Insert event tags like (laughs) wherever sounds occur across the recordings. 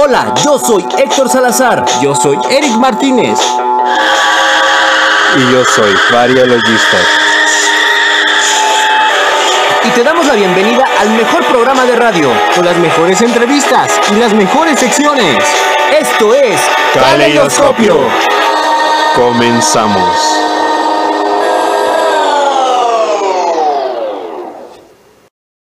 Hola, yo soy Héctor Salazar. Yo soy Eric Martínez. Y yo soy Mario Logista. Y te damos la bienvenida al mejor programa de radio, con las mejores entrevistas y las mejores secciones. Esto es Caleidoscopio. Comenzamos.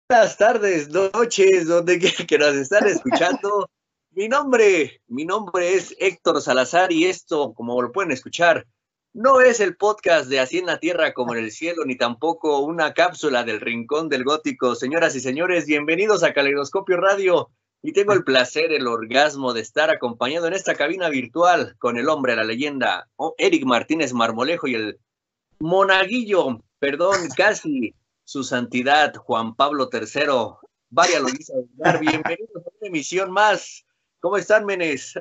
Buenas tardes, noches, donde (laughs) quiera que nos están escuchando. Mi nombre, mi nombre es Héctor Salazar y esto, como lo pueden escuchar, no es el podcast de Así en la Tierra como en el cielo, ni tampoco una cápsula del Rincón del Gótico. Señoras y señores, bienvenidos a Caleidoscopio Radio. Y tengo el placer, el orgasmo de estar acompañado en esta cabina virtual con el hombre, la leyenda, Eric Martínez Marmolejo y el monaguillo, perdón, (laughs) casi su santidad, Juan Pablo III. Vaya Luisa, bienvenidos a una emisión más ¿Cómo están, menes?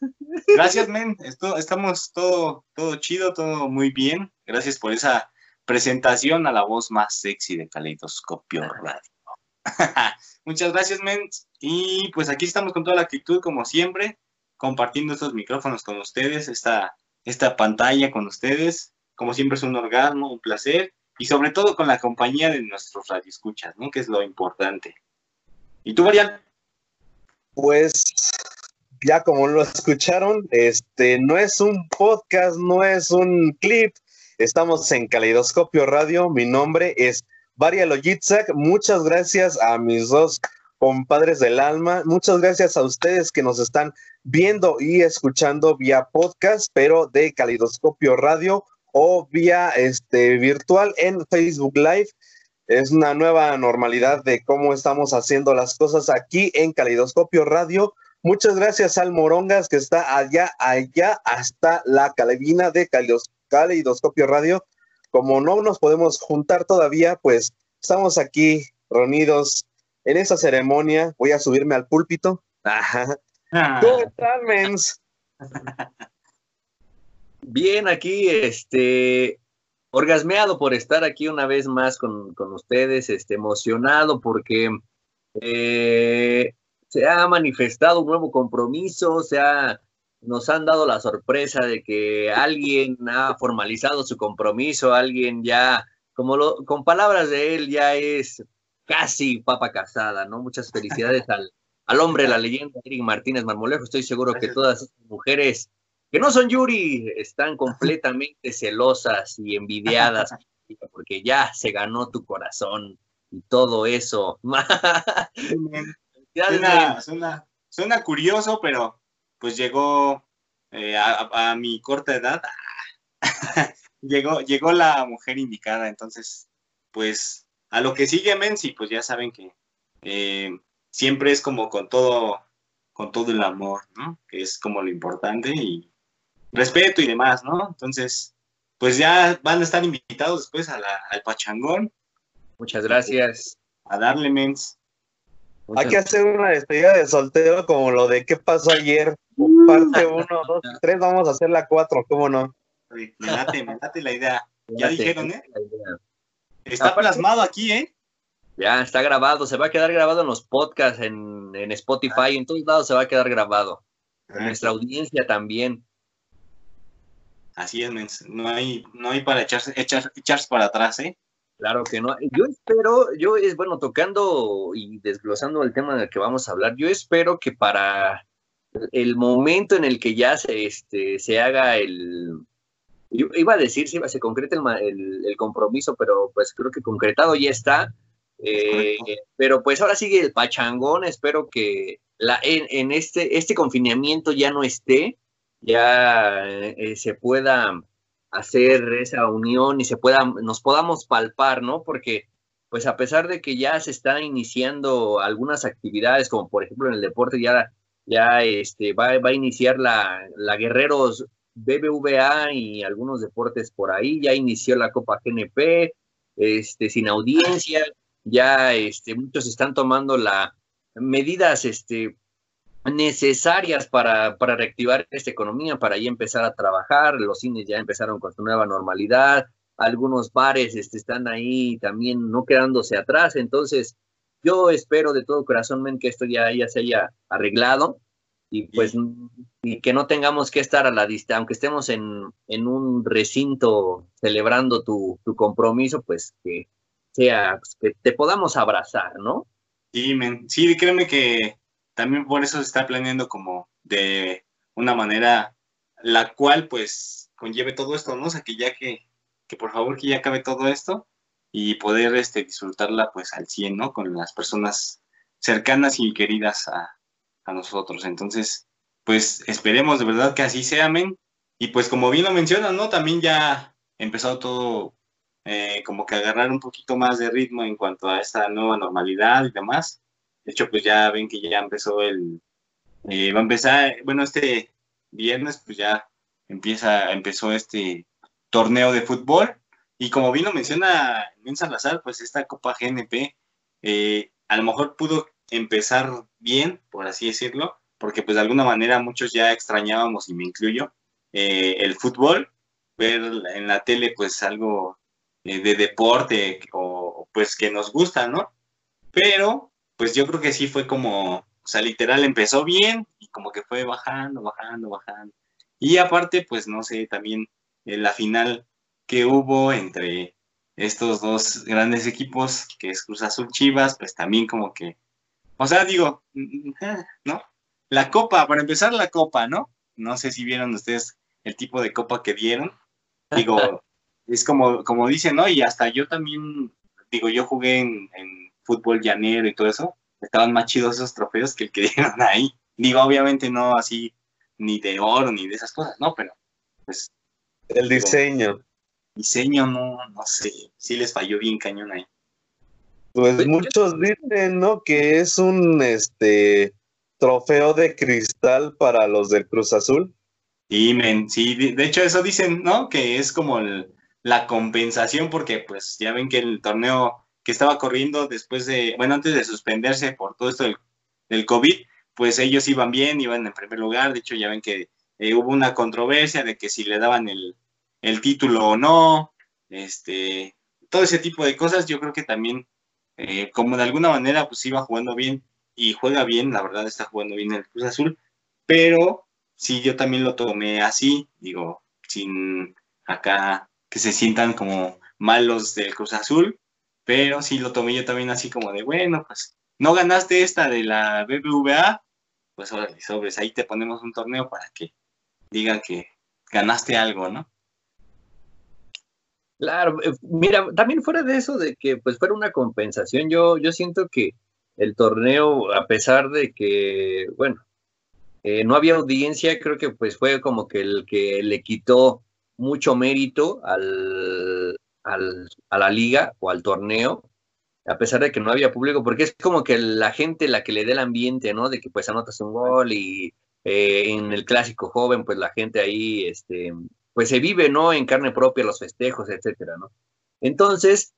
(laughs) Gracias, men. estamos todo, todo chido, todo muy bien. Gracias por esa presentación a la voz más sexy de Caleidoscopio Radio. (laughs) Muchas gracias, men. Y pues aquí estamos con toda la actitud, como siempre, compartiendo estos micrófonos con ustedes, esta, esta pantalla con ustedes. Como siempre es un orgasmo, un placer. Y sobre todo con la compañía de nuestros radioescuchas, ¿no? Que es lo importante. ¿Y tú, Marian? Pues ya como lo escucharon, este no es un podcast, no es un clip. Estamos en Caleidoscopio Radio. Mi nombre es Varia Lojitzak. Muchas gracias a mis dos compadres del alma. Muchas gracias a ustedes que nos están viendo y escuchando vía podcast, pero de Caleidoscopio Radio o vía este virtual en Facebook Live. Es una nueva normalidad de cómo estamos haciendo las cosas aquí en Caleidoscopio Radio. Muchas gracias al Morongas que está allá, allá hasta la calevina de Caleidoscopio Radio. Como no nos podemos juntar todavía, pues estamos aquí reunidos en esa ceremonia. Voy a subirme al púlpito. Ah. mens? (laughs) Bien, aquí, este, orgasmeado por estar aquí una vez más con, ustedes, este, emocionado porque eh, se ha manifestado un nuevo compromiso, se ha, nos han dado la sorpresa de que alguien ha formalizado su compromiso, alguien ya, como lo, con palabras de él, ya es casi papa casada, ¿no? Muchas felicidades al, al hombre, la leyenda, Eric Martínez Marmolejo. Estoy seguro que todas estas mujeres que no son Yuri, están completamente celosas y envidiadas (laughs) porque ya se ganó tu corazón y todo eso. suena, suena, curioso, pero pues llegó eh, a, mi corta edad, (laughs) llegó, llegó la mujer indicada, entonces pues a lo que sigue Menzi, pues ya saben que eh, siempre es como con todo, con todo el amor, ¿no? Que es como lo importante y respeto y demás, ¿no? Entonces, pues ya van a estar invitados después a la, al Pachangón. Muchas gracias. A darle mens. Hay que hacer una despedida de soltero como lo de qué pasó ayer. Parte uno, dos, tres, vamos a hacer la cuatro, ¿cómo no? me late, me late la idea. Ya dijeron, ¿eh? Está plasmado aquí, ¿eh? Ya, está grabado, se va a quedar grabado en los podcasts, en, en Spotify, en todos lados se va a quedar grabado. En nuestra audiencia también. Así es, no hay, no hay para echarse, echar, echarse para atrás, ¿eh? Claro que no. Yo espero, yo es bueno, tocando y desglosando el tema del que vamos a hablar, yo espero que para el momento en el que ya se, este, se haga el, iba a decir si se concreta el, el, compromiso, pero pues creo que concretado ya está. Eh, pero pues ahora sigue el pachangón, espero que la, en, en, este, este confinamiento ya no esté, ya eh, se pueda hacer esa unión y se pueda, nos podamos palpar, ¿no? Porque, pues a pesar de que ya se están iniciando algunas actividades, como por ejemplo en el deporte, ya, ya este, va, va a iniciar la, la Guerreros BBVA y algunos deportes por ahí, ya inició la Copa GNP, este, sin audiencia, ya este, muchos están tomando las medidas este, necesarias para, para, reactivar esta economía, para ya empezar a trabajar, los cines ya empezaron con su nueva normalidad, algunos bares este, están ahí también no quedándose atrás, entonces yo espero de todo corazón que esto ya, ya se haya arreglado y pues y que no tengamos que estar a la distancia, aunque estemos en, en, un recinto celebrando tu, tu, compromiso, pues que sea, pues, que te podamos abrazar, ¿no? Sí, men. sí, créeme que también por eso se está planeando como de una manera la cual pues conlleve todo esto, ¿no? O sea, que ya que, que por favor que ya acabe todo esto y poder este, disfrutarla pues al 100, ¿no? Con las personas cercanas y queridas a, a nosotros. Entonces, pues esperemos de verdad que así sea, men. Y pues como bien lo mencionan, ¿no? También ya empezó todo eh, como que agarrar un poquito más de ritmo en cuanto a esta nueva normalidad y demás. De hecho, pues ya ven que ya empezó el, eh, va a empezar, bueno, este viernes pues ya empieza, empezó este torneo de fútbol y como bien lo menciona en Salazar, pues esta Copa GNP eh, a lo mejor pudo empezar bien, por así decirlo, porque pues de alguna manera muchos ya extrañábamos, y me incluyo, eh, el fútbol, ver en la tele pues algo eh, de deporte o pues que nos gusta, ¿no? Pero pues yo creo que sí fue como, o sea, literal empezó bien y como que fue bajando, bajando, bajando. Y aparte, pues no sé, también en la final que hubo entre estos dos grandes equipos, que es Cruz Azul Chivas, pues también como que o sea, digo, ¿no? La copa, para empezar la copa, ¿no? No sé si vieron ustedes el tipo de copa que dieron. Digo, (laughs) es como, como dicen, ¿no? Y hasta yo también, digo, yo jugué en, fútbol llanero y todo eso. Estaban más chidos esos trofeos que el que (laughs) dieron ahí. Digo, obviamente no así, ni de oro, ni de esas cosas, ¿no? Pero, pues. El diseño. diseño, no, no sé. Sí les falló bien cañón ahí. Pues muchos dicen, ¿no? Que es un este trofeo de cristal para los del Cruz Azul. Sí, men, sí, de hecho eso dicen, ¿no? Que es como la compensación porque pues ya ven que el torneo que estaba corriendo después de, bueno, antes de suspenderse por todo esto del, COVID, pues ellos iban bien, iban en primer lugar, de hecho ya ven que eh, hubo una controversia de que si le daban el, el título o no, este, todo ese tipo de cosas, yo creo que también eh, como de alguna manera pues iba jugando bien y juega bien, la verdad está jugando bien el Cruz Azul, pero sí yo también lo tomé así, digo, sin acá que se sientan como malos del Cruz Azul, pero sí lo tomé yo también así como de, bueno, pues no ganaste esta de la BBVA, pues órale, sobres, ahí te ponemos un torneo para que digan que ganaste algo, ¿no? Claro, eh, mira, también fuera de eso, de que pues fuera una compensación, yo, yo siento que el torneo, a pesar de que, bueno, eh, no había audiencia, creo que pues fue como que el que le quitó mucho mérito al, a la liga o al torneo, a pesar de que no había público, porque es como que la gente la que le dé el ambiente, ¿no? De que pues anotas un gol y eh, en el clásico joven, pues la gente ahí, este, pues se vive, ¿no? En carne propia los festejos, etcétera, ¿no? Entonces,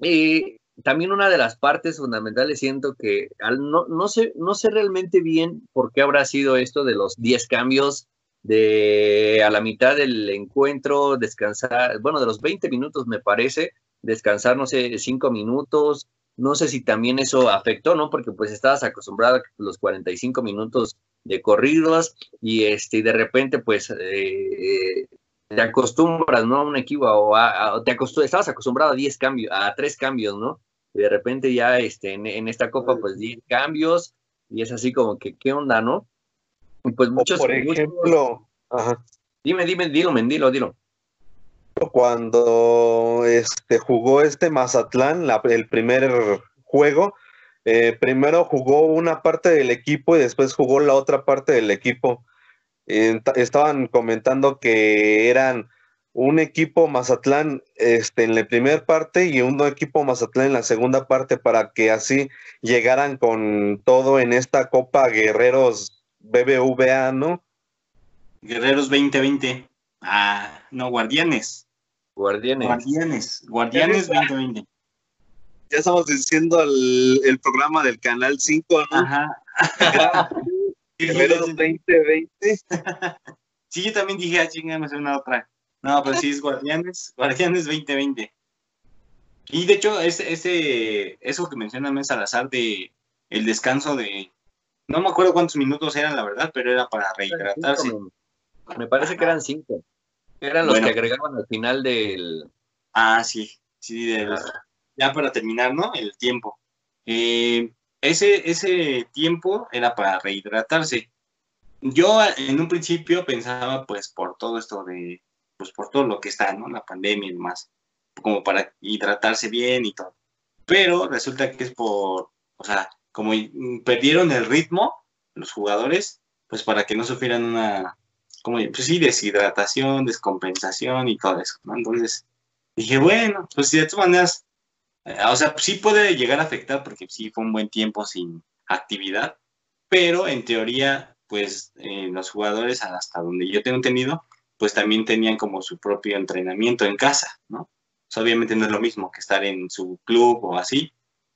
eh, también una de las partes fundamentales siento que al, no, no, sé, no sé realmente bien por qué habrá sido esto de los 10 cambios de a la mitad del encuentro, descansar, bueno, de los 20 minutos me parece, descansar, no sé, 5 minutos, no sé si también eso afectó, ¿no? Porque pues estabas acostumbrado a los 45 minutos de corridos y este de repente pues eh, te acostumbras no a un equipo o, a, te estabas acostumbrado a 10 cambios a tres cambios no y de repente ya este en, esta copa pues 10 cambios y es así como que qué onda no pues muchos por ejemplo dime dime dilo dilo dilo. Cuando este jugó este Mazatlán el primer juego eh, primero jugó una parte del equipo y después jugó la otra parte del equipo. estaban comentando que eran un equipo Mazatlán este, en la primera parte y un equipo Mazatlán en la segunda parte para que así llegaran con todo en esta Copa Guerreros BBVA, ¿no? Guerreros 2020. Ah, no, Guardianes. Guardianes. Guardianes. Guardianes 2020 ya estamos diciendo el, programa del Canal 5, ¿no? Ajá. (laughs) 2020. (laughs) Sí, yo también dije, ah, chinga, me una otra. No, pero sí es Guardianes, Guardianes 2020. Y de hecho, ese, ese, eso que menciona Men Salazar de el descanso de, no me acuerdo cuántos minutos eran, la verdad, pero era para rehidratarse. Me parece que eran cinco. Eran los que agregaban al final del. Ah, sí, sí, ya para terminar, ¿no? El tiempo. Eh, ese, ese tiempo era para rehidratarse. Yo en un principio pensaba, pues, por todo esto de, pues, por todo lo que está, ¿no? La pandemia y demás, como para hidratarse bien y todo. Pero resulta que es por, o sea, como perdieron el ritmo los jugadores, pues para que no sufrieran una, como, pues sí, deshidratación, descompensación y todo eso, ¿no? Entonces dije, bueno, pues de todas maneras, eh, o sea, sí puede llegar a afectar porque sí fue un buen tiempo sin actividad, pero en teoría, pues eh, los jugadores, hasta donde yo tengo entendido, pues también tenían como su propio entrenamiento en casa, ¿no? obviamente no es lo mismo que estar en su club o así,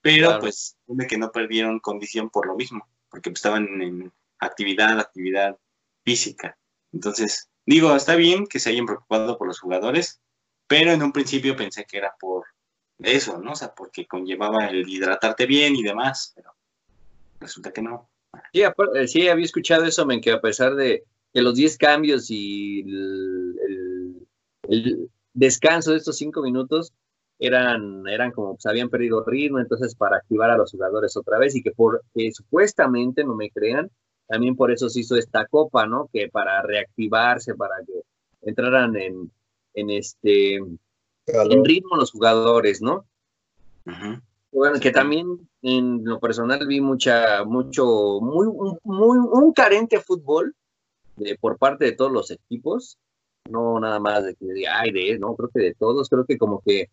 pero pues pues que no perdieron condición por lo mismo, porque pues, estaban en actividad, actividad física. Entonces, digo, está bien que se hayan preocupado por los jugadores, pero en un principio pensé que era por eso, ¿no? O sea, porque conllevaba el hidratarte bien y demás, pero resulta que no. Sí, eh, sí había escuchado eso, men, que a pesar de que los 10 cambios y el, descanso de estos 5 minutos eran, eran como, pues habían perdido ritmo, entonces para activar a los jugadores otra vez y que por que supuestamente, no me crean, también por eso se hizo esta copa, ¿no? Que para reactivarse, para que entraran en, en este en ritmo los jugadores, ¿no? Bueno, que también en lo personal vi mucha, mucho, muy, muy, un carente fútbol de, por parte de todos los equipos, no nada más de que, de, no, creo que de todos, creo que como que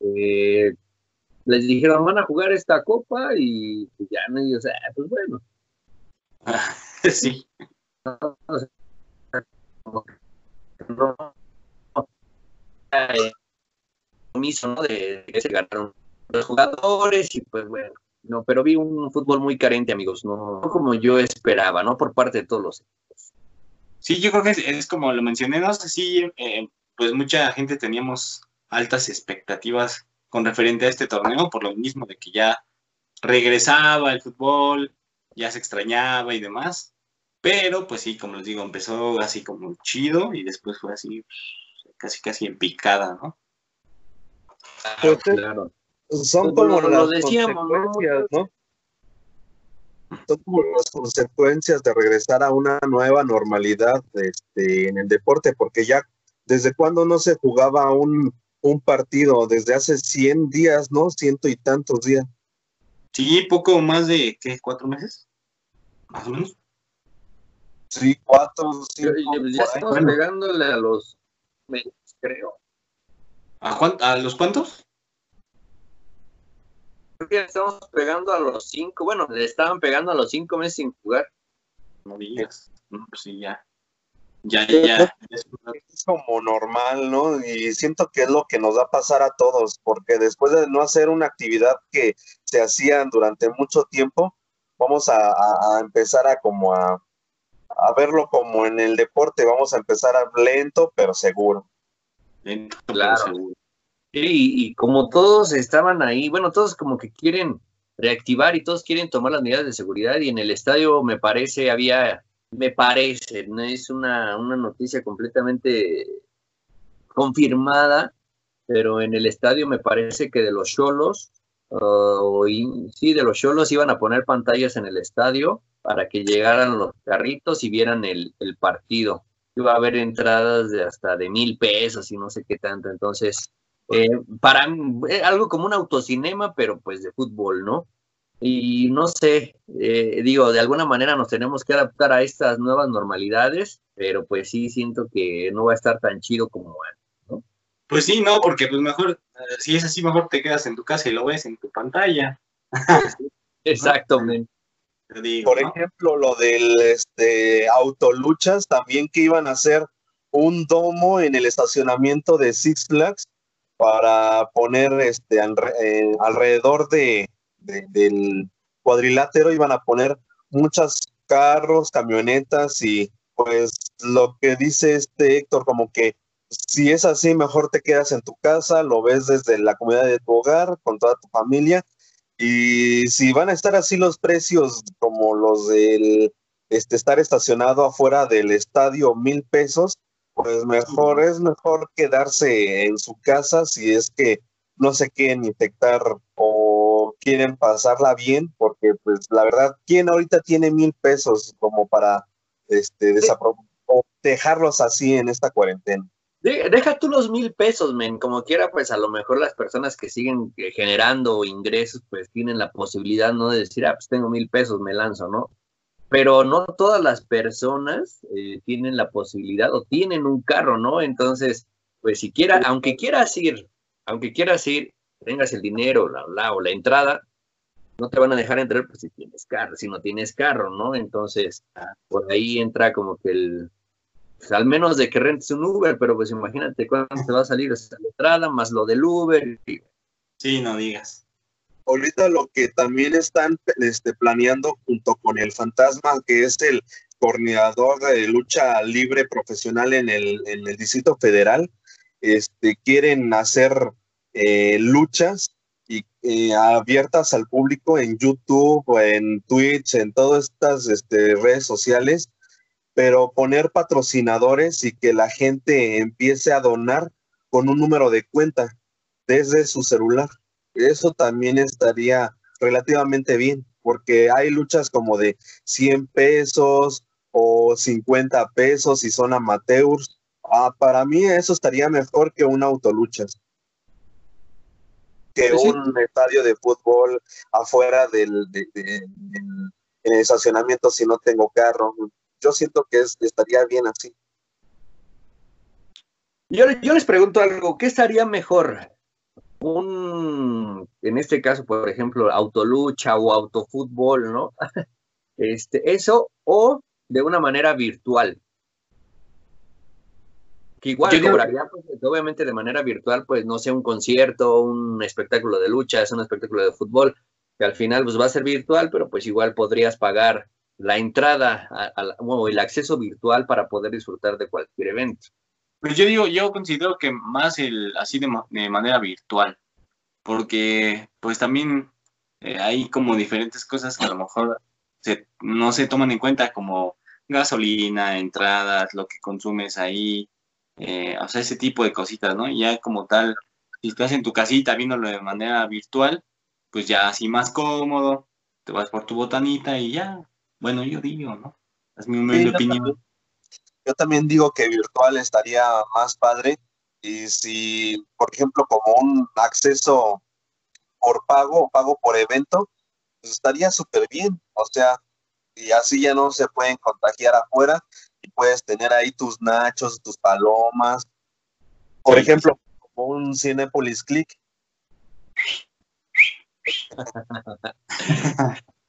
eh, les dijeron, van a jugar esta copa y, ya, no, y, o sea, pues bueno, (laughs) sí. ¿no? De que se ganaron los jugadores y pues bueno, no, pero vi un fútbol muy carente, amigos, no, como yo esperaba, ¿no? Por parte de todos los equipos. Sí, yo creo que es, como lo mencioné, no sé si, eh, pues mucha gente teníamos altas expectativas con referente a este torneo, por lo mismo de que ya regresaba el fútbol, ya se extrañaba y demás. Pero pues sí, como les digo, empezó así como chido y después fue así casi casi en picada, ¿no? Pues, claro. Son como las consecuencias, ¿no? Son como las consecuencias de regresar a una nueva normalidad este, en el deporte, porque ya desde cuando no se jugaba un, un partido, desde hace 100 días, ¿no? Ciento y tantos días. Sí, poco más de, ¿qué? ¿Cuatro meses? Más o menos. Sí, cuatro, cinco. ya estamos pegándole a los creo. ¿A, ¿A los cuántos? Creo que estamos pegando a los cinco. Bueno, le estaban pegando a los cinco meses sin jugar. No digas. No, pues sí, ya. Ya, ya. Es como normal, ¿no? Y siento que es lo que nos va a pasar a todos, porque después de no hacer una actividad que se hacían durante mucho tiempo, vamos a, empezar a como a, verlo como en el deporte, vamos a empezar a lento pero seguro. Lento pero seguro. Y, y como todos estaban ahí, bueno, todos como que quieren reactivar y todos quieren tomar las medidas de seguridad y en el estadio me parece había me parece, no es una, noticia completamente confirmada, pero en el estadio me parece que de los Cholos, sí, de los Cholos iban a poner pantallas en el estadio para que llegaran los carritos y vieran el, partido. Iba a haber entradas de hasta de mil pesos y no sé qué tanto. Entonces, eh, para eh, algo como un autocinema, pero pues de fútbol, ¿no? Y no sé, eh, digo, de alguna manera nos tenemos que adaptar a estas nuevas normalidades, pero pues sí siento que no va a estar tan chido como antes, ¿no? Pues sí, no, porque pues mejor, eh, si es así, mejor te quedas en tu casa y lo ves en tu pantalla. (laughs) Exactamente. Por ejemplo, lo del este, autoluchas, también que iban a hacer un domo en el estacionamiento de Six Flags para poner este, eh, alrededor de, del cuadrilátero iban a poner muchos carros, camionetas y pues lo que dice este Héctor, como que si es así, mejor te quedas en tu casa, lo ves desde la comodidad de tu hogar, con toda tu familia. Y si van a estar así los precios como los del este, estar estacionado afuera del estadio mil pesos, pues mejor es mejor quedarse en su casa si es que no se quieren infectar o quieren pasarla bien, porque pues la verdad, ¿quién ahorita tiene mil pesos como para este, o dejarlos así en esta cuarentena? Deja tú los mil pesos, men, como quiera, pues a lo mejor las personas que siguen eh, generando ingresos, pues tienen la posibilidad, ¿no? De decir, ah, pues tengo mil pesos, me lanzo, ¿no? Pero no todas las personas eh, tienen la posibilidad o tienen un carro, ¿no? Entonces, pues si quiera, aunque quieras ir, aunque quieras ir, tengas el dinero, la, la, o la entrada, no te van a dejar entrar pues, si tienes carro, si no tienes carro, ¿no? Entonces, por ahí entra como que el, pues, al menos de que rentes un Uber, pero pues imagínate cuánto te va a salir esa entrada, más lo del Uber. Sí, no digas. Ahorita lo que también están este, planeando junto con el Fantasma, que es el coordinador de lucha libre profesional en el, en el Distrito Federal, este, quieren hacer eh, luchas y, eh, abiertas al público en YouTube, o en Twitch, en todas estas este, redes sociales pero poner patrocinadores y que la gente empiece a donar con un número de cuenta desde su celular. Eso también estaría relativamente bien, porque hay luchas como de 100 pesos o 50 pesos y son amateurs. Ah, para mí eso estaría mejor que una autoluchas. Que un estadio de fútbol afuera del, estacionamiento si no tengo carro yo siento que estaría bien así. Yo, les pregunto algo, ¿qué estaría mejor? Un, en este caso, por ejemplo, autolucha o autofútbol, ¿no? (laughs) Este, eso o de una manera virtual. Que igual cobraría, pues, obviamente de manera virtual, pues no sea un concierto, un espectáculo de lucha, es un espectáculo de fútbol, que al final pues va a ser virtual, pero pues igual podrías pagar la entrada o el acceso virtual para poder disfrutar de cualquier evento. Pues yo digo, yo considero que más el así de, manera virtual, porque pues también eh, hay como diferentes cosas que a lo mejor no se toman en cuenta como gasolina, entradas, lo que consumes ahí, eh, o sea, ese tipo de cositas, ¿no? Ya como tal, si estás en tu casita viéndolo de manera virtual, pues ya así más cómodo, te vas por tu botanita y ya, bueno, yo digo, ¿no? Es mi humilde opinión. yo también digo que virtual estaría más padre. Y si, por ejemplo, como un acceso por pago o pago por evento, pues estaría súper bien. O sea, y así ya no se pueden contagiar afuera y puedes tener ahí tus nachos, tus palomas. Por ejemplo, como un Cinepolis Click.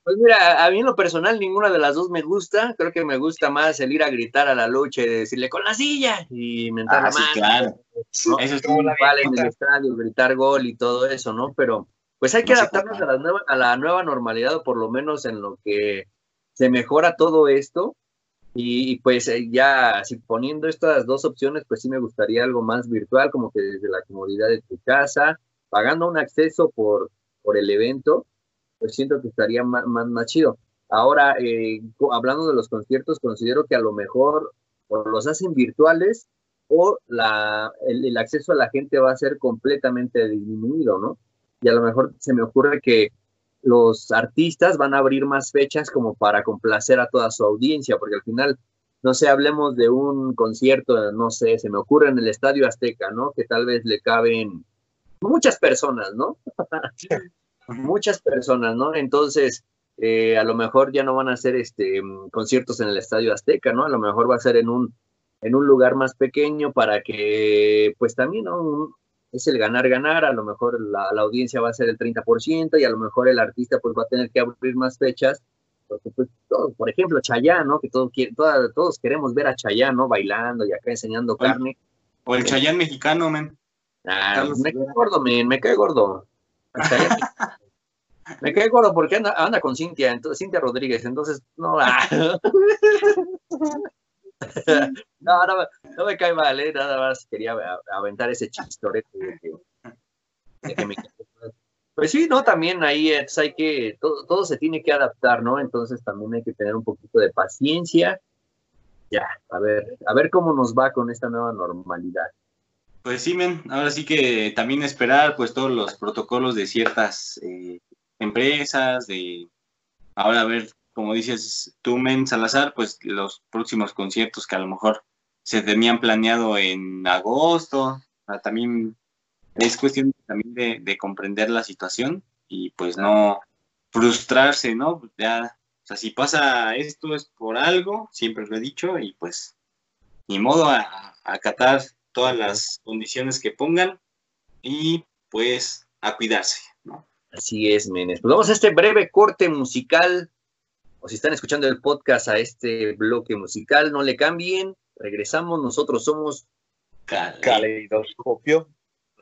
Pues mira, a mí en lo personal ninguna de las dos me gusta. Creo que me gusta más el ir a gritar a la lucha y decirle con la silla y mentar ah, sí, claro. Eso es como la vale en el estadio, gritar gol y todo eso, ¿no? Pero pues hay que adaptarnos a la, nueva, a la nueva normalidad, o por lo menos en lo que se mejora todo esto. Y pues eh, ya, si poniendo estas dos opciones, pues sí me gustaría algo más virtual, como que desde la comodidad de tu casa, pagando un acceso por, por el evento pues siento que estaría más, más, chido. Ahora, eh, hablando de los conciertos, considero que a lo mejor o los hacen virtuales o la, el, acceso a la gente va a ser completamente disminuido, ¿no? Y a lo mejor se me ocurre que los artistas van a abrir más fechas como para complacer a toda su audiencia, porque al final, no sé, hablemos de un concierto, no sé, se me ocurre en el Estadio Azteca, ¿no? Que tal vez le caben muchas personas, ¿no? (laughs) muchas personas, ¿no? Entonces, eh, a lo mejor ya no van a hacer este, conciertos en el Estadio Azteca, ¿no? A lo mejor va a ser en un, en un lugar más pequeño para que, pues también, ¿no? Es el ganar-ganar, a lo mejor la, audiencia va a ser el 30% y a lo mejor el artista pues va a tener que abrir más fechas, porque pues todos, por ejemplo, Chayán, ¿no? Que todos, todos queremos ver a Chayán, ¿no? Bailando y acá enseñando carne. O el Chayán mexicano, men. Ah, me cae gordo, men, me cae gordo. (laughs) Me cae gordo porque anda, anda con Cintia, entonces, Cintia Rodríguez, entonces, no, ah. (laughs) (laughs) no, no, no, me cae mal, ¿eh? nada más quería aventar ese chistorete de que, Pues sí, ¿no? También ahí es, hay que, todo, todo se tiene que adaptar, ¿no? Entonces también hay que tener un poquito de paciencia. Ya, a ver, a ver cómo nos va con esta nueva normalidad. Pues sí, men, ahora sí que también esperar pues todos los protocolos de ciertas eh, empresas, de ahora a ver, como dices tú, men, Salazar, pues los próximos conciertos que a lo mejor se tenían planeado en agosto, también es cuestión también de, comprender la situación y pues no frustrarse, ¿no? Ya, o sea, si pasa esto es por algo, siempre lo he dicho, y pues ni modo a, a acatar todas las condiciones que pongan y pues a cuidarse, ¿no? Así es, menes. Pues vamos a este breve corte musical. O si están escuchando el podcast a este bloque musical, no le cambien. Regresamos, nosotros somos Caleidoscopio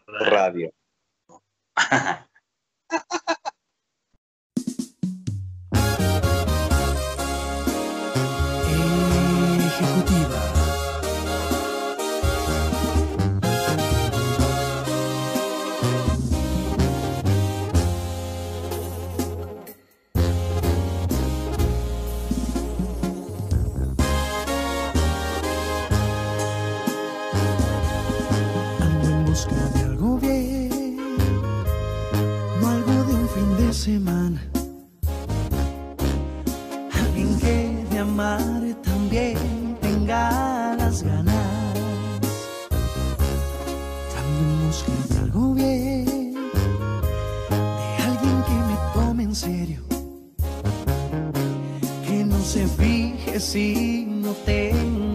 Radio. (laughs) semana. Alguien que de amar también tenga las ganas. Ando en busca de algo bien, de alguien que me tome en serio. Que no se fije si no tengo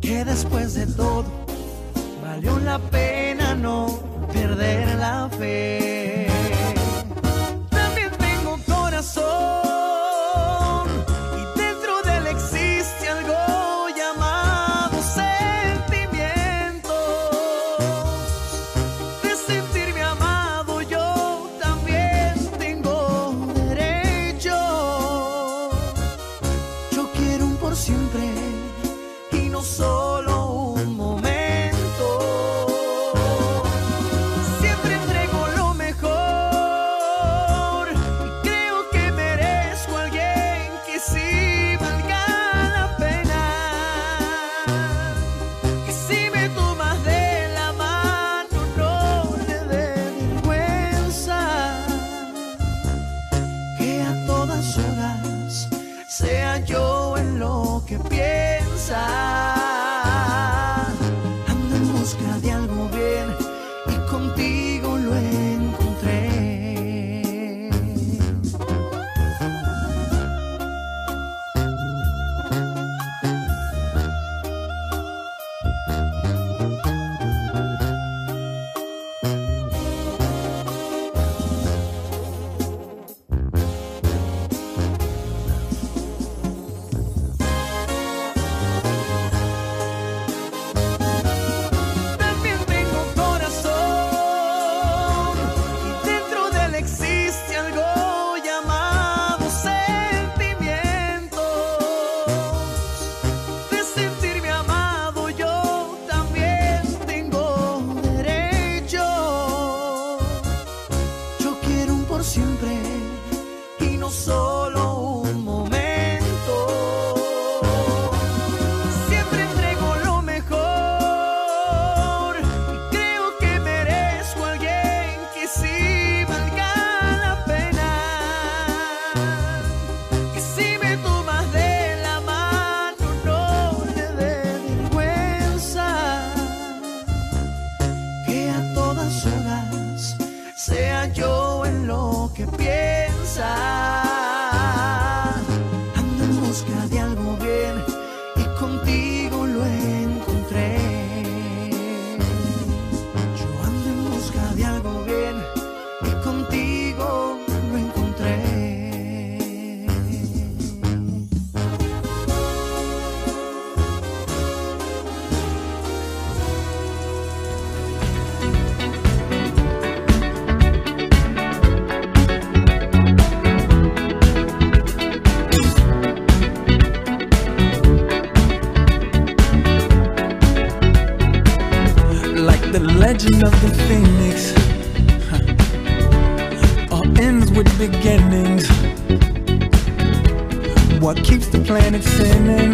que después de todo valió la pena no perder la fe. and it's spinning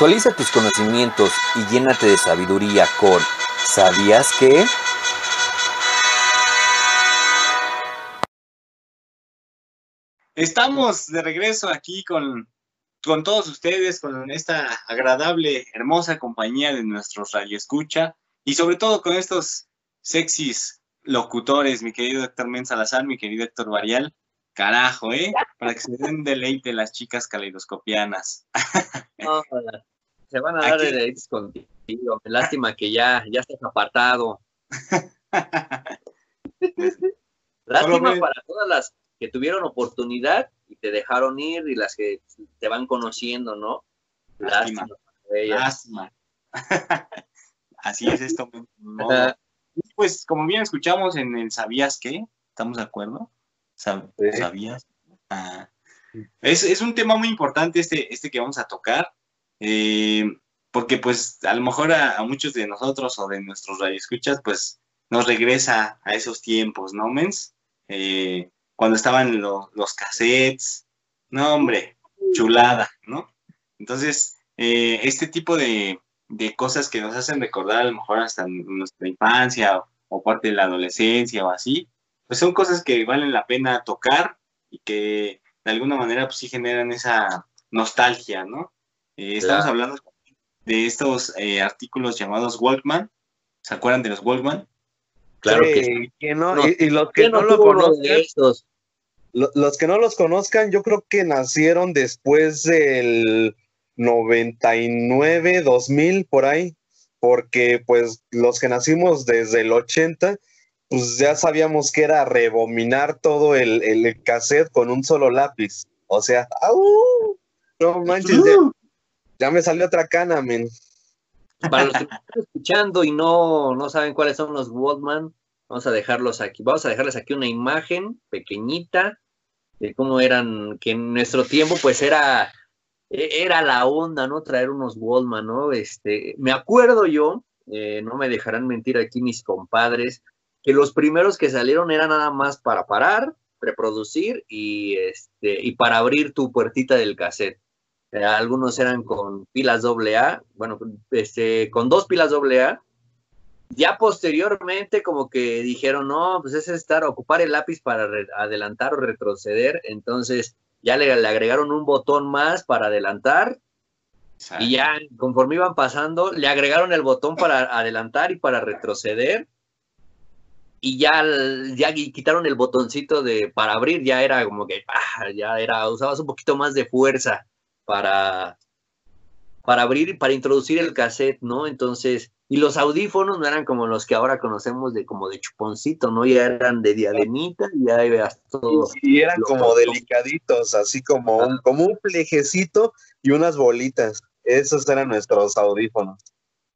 Actualiza tus conocimientos y llénate de sabiduría con ¿Sabías que? Estamos de regreso aquí con, con todos ustedes, con esta agradable, hermosa compañía de nuestros radioescucha y sobre todo con estos sexys locutores, mi querido Héctor Men Salazar, mi querido Héctor Varial. Carajo, ¿eh? Para que se den deleite las chicas caleidoscopianas. (laughs) No, se van a dar deleites contigo. Lástima que ya, ya estás apartado. (laughs) Lástima para todas las que tuvieron oportunidad y te dejaron ir y las que te van conociendo, ¿no? Lástima. Lástima para ellas. Lástima. (laughs) Así es esto. modo. Pues como bien escuchamos en el ¿Sabías qué? ¿Estamos de acuerdo? Sab-. ¿Sabías? Ah. Es, es un tema muy importante este, este que vamos a tocar, eh, porque pues a lo mejor a, muchos de nosotros o de nuestros radioescuchas pues nos regresa a esos tiempos, ¿no, mens? Eh, cuando estaban lo- los cassettes, no hombre, chulada, ¿no? Entonces, eh, este tipo de, de cosas que nos hacen recordar a lo mejor hasta nuestra infancia o, o parte de la adolescencia o así, pues son cosas que valen la pena tocar y que de alguna manera pues sí generan esa nostalgia, ¿no? Eh, estamos Claro. hablando de estos eh, artículos llamados Walkman, ¿se acuerdan de los Walkman? Claro Sí, que sí. ¿quién no? No. Y, y los que ¿Quién no lo conozcan, de estos? lo- los que no los conozcan, yo creo que nacieron después del 99, 2000, por ahí, porque pues los que nacimos desde el 80, pues ya sabíamos que era rebominar todo el, el cassette con un solo lápiz. O sea, ¡au! No manches, ya, ya me salió otra cana, men. Para los que están escuchando y no, no saben cuáles son los Walkman, vamos a dejarlos aquí. Vamos a dejarles aquí una imagen pequeñita de cómo eran, que en nuestro tiempo pues era, e- era la onda, ¿no? Traer unos Walkman, ¿no? Este, me acuerdo yo, eh, no me dejarán mentir aquí mis compadres, que los primeros que salieron eran nada más para parar, reproducir y, este, y para abrir tu puertita del cassette. Eh, algunos eran con pilas AA, bueno, este, con dos pilas AA. Ya posteriormente como que dijeron, no, pues es estar, ocupar el lápiz para adelantar o retroceder. Entonces ya le, agregaron un botón más para adelantar y ya conforme iban pasando, le agregaron el botón para adelantar y para retroceder. Y ya, ya qui- quitaron el botoncito de para abrir, ya era como que, ah, ya era, usabas un poquito más de fuerza para, para abrir y para introducir el cassette, ¿no? Entonces, y los audífonos no eran como los que ahora conocemos de como de chuponcito, ¿no? Ya eran de diademita, y ya veas todo. Y eran como delicaditos, así como un, como un plejecito y unas bolitas. Esos eran nuestros audífonos.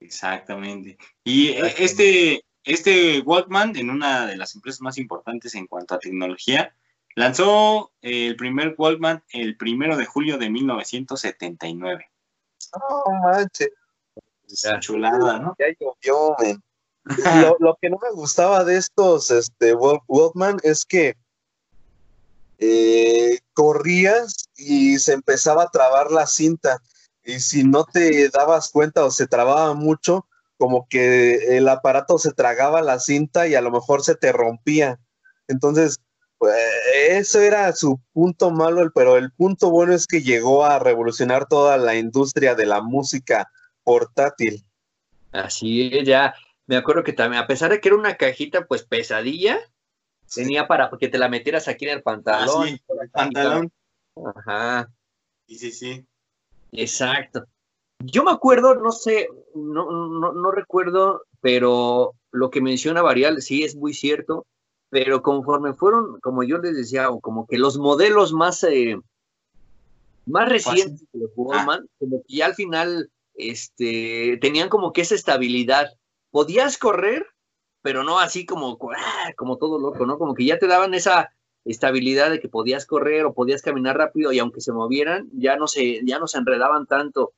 Exactamente. Y eh, este, este Walkman, en una de las empresas más importantes en cuanto a tecnología, lanzó eh, el primer Walkman el primero de julio de 1979. No manches, Ya. Chulada, ¿no? ya llovió. Lo, lo que no me gustaba de estos este, Wal- Walkman es que eh, corrías y se empezaba a trabar la cinta. Y si no te dabas cuenta o se trababa mucho, como que el aparato se tragaba la cinta y a lo mejor se te rompía. Entonces, pues, eso era su punto malo, pero el punto bueno es que llegó a revolucionar toda la industria de la música portátil. Así es, ya. Me acuerdo que también, a pesar de que era una cajita, pues pesadilla, tenía para que te la metieras aquí en el pantalón. Ah, sí, pantalón. Ajá, Sí, sí, sí. exacto. Yo me acuerdo, no sé, no, no, no recuerdo, pero lo que menciona Varial sí es muy cierto, pero conforme fueron, como yo les decía, o como que los modelos más, eh, más recientes de los Walkman, como que ya al final este, tenían como que esa estabilidad. Podías correr, pero no así como, ah, como todo loco, ¿no? Como que ya te daban esa estabilidad de que podías correr o podías caminar rápido y aunque se movieran, ya no se, ya no se enredaban tanto.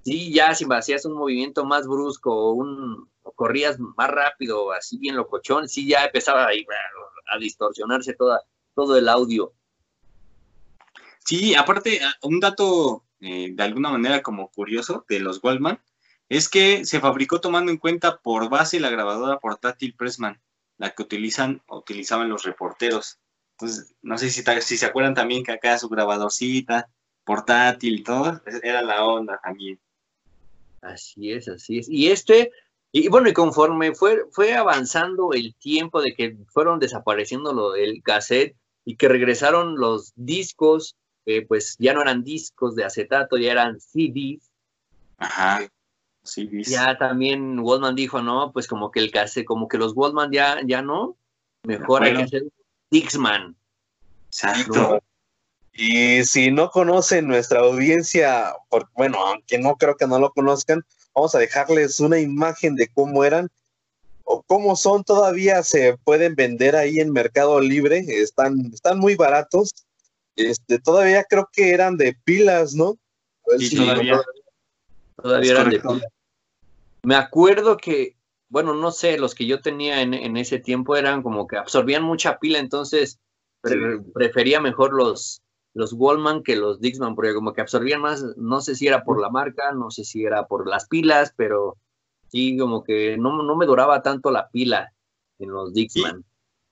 Sí, ya si hacías un movimiento más brusco o, un, o corrías más rápido, así bien locochón, sí ya empezaba ahí a distorsionarse toda, todo el audio. Sí, aparte, a- un dato eh, de alguna manera como curioso de los Wallman es que se fabricó tomando en cuenta por base la grabadora portátil Pressman, la que utilizan, utilizaban los reporteros. Entonces, no sé si, si se acuerdan también que acá su grabadorcita, portátil y todo, era la onda también. Así es, así es. Y este, y bueno, y conforme fue, fue avanzando el tiempo de que fueron desapareciendo lo, el cassette y que regresaron los discos, eh, pues ya no eran discos de acetato, ya eran CDs. Ajá. Sí, dice. Ya también Wallman dijo, no, pues como que el cassette, como que los Wallman ya, ya no, mejor hay que hacer Dixman. Exacto. Y si no conocen nuestra audiencia, por- bueno, aunque no creo que no lo conozcan, vamos a dejarles una imagen de cómo eran o cómo son todavía se pueden vender ahí en Mercado Libre, están, están muy baratos. Este, todavía creo que eran de pilas, ¿no? A ver Sí, si- todavía. Eran de correcto. pila. Me acuerdo que, bueno, no sé, los que yo tenía en, en ese tiempo eran como que absorbían mucha pila, entonces pre- prefería mejor los, los Wallman que los Dixman, porque como que absorbían más, no sé si era por la marca, no sé si era por las pilas, pero sí, como que no, no me duraba tanto la pila en los Dixman.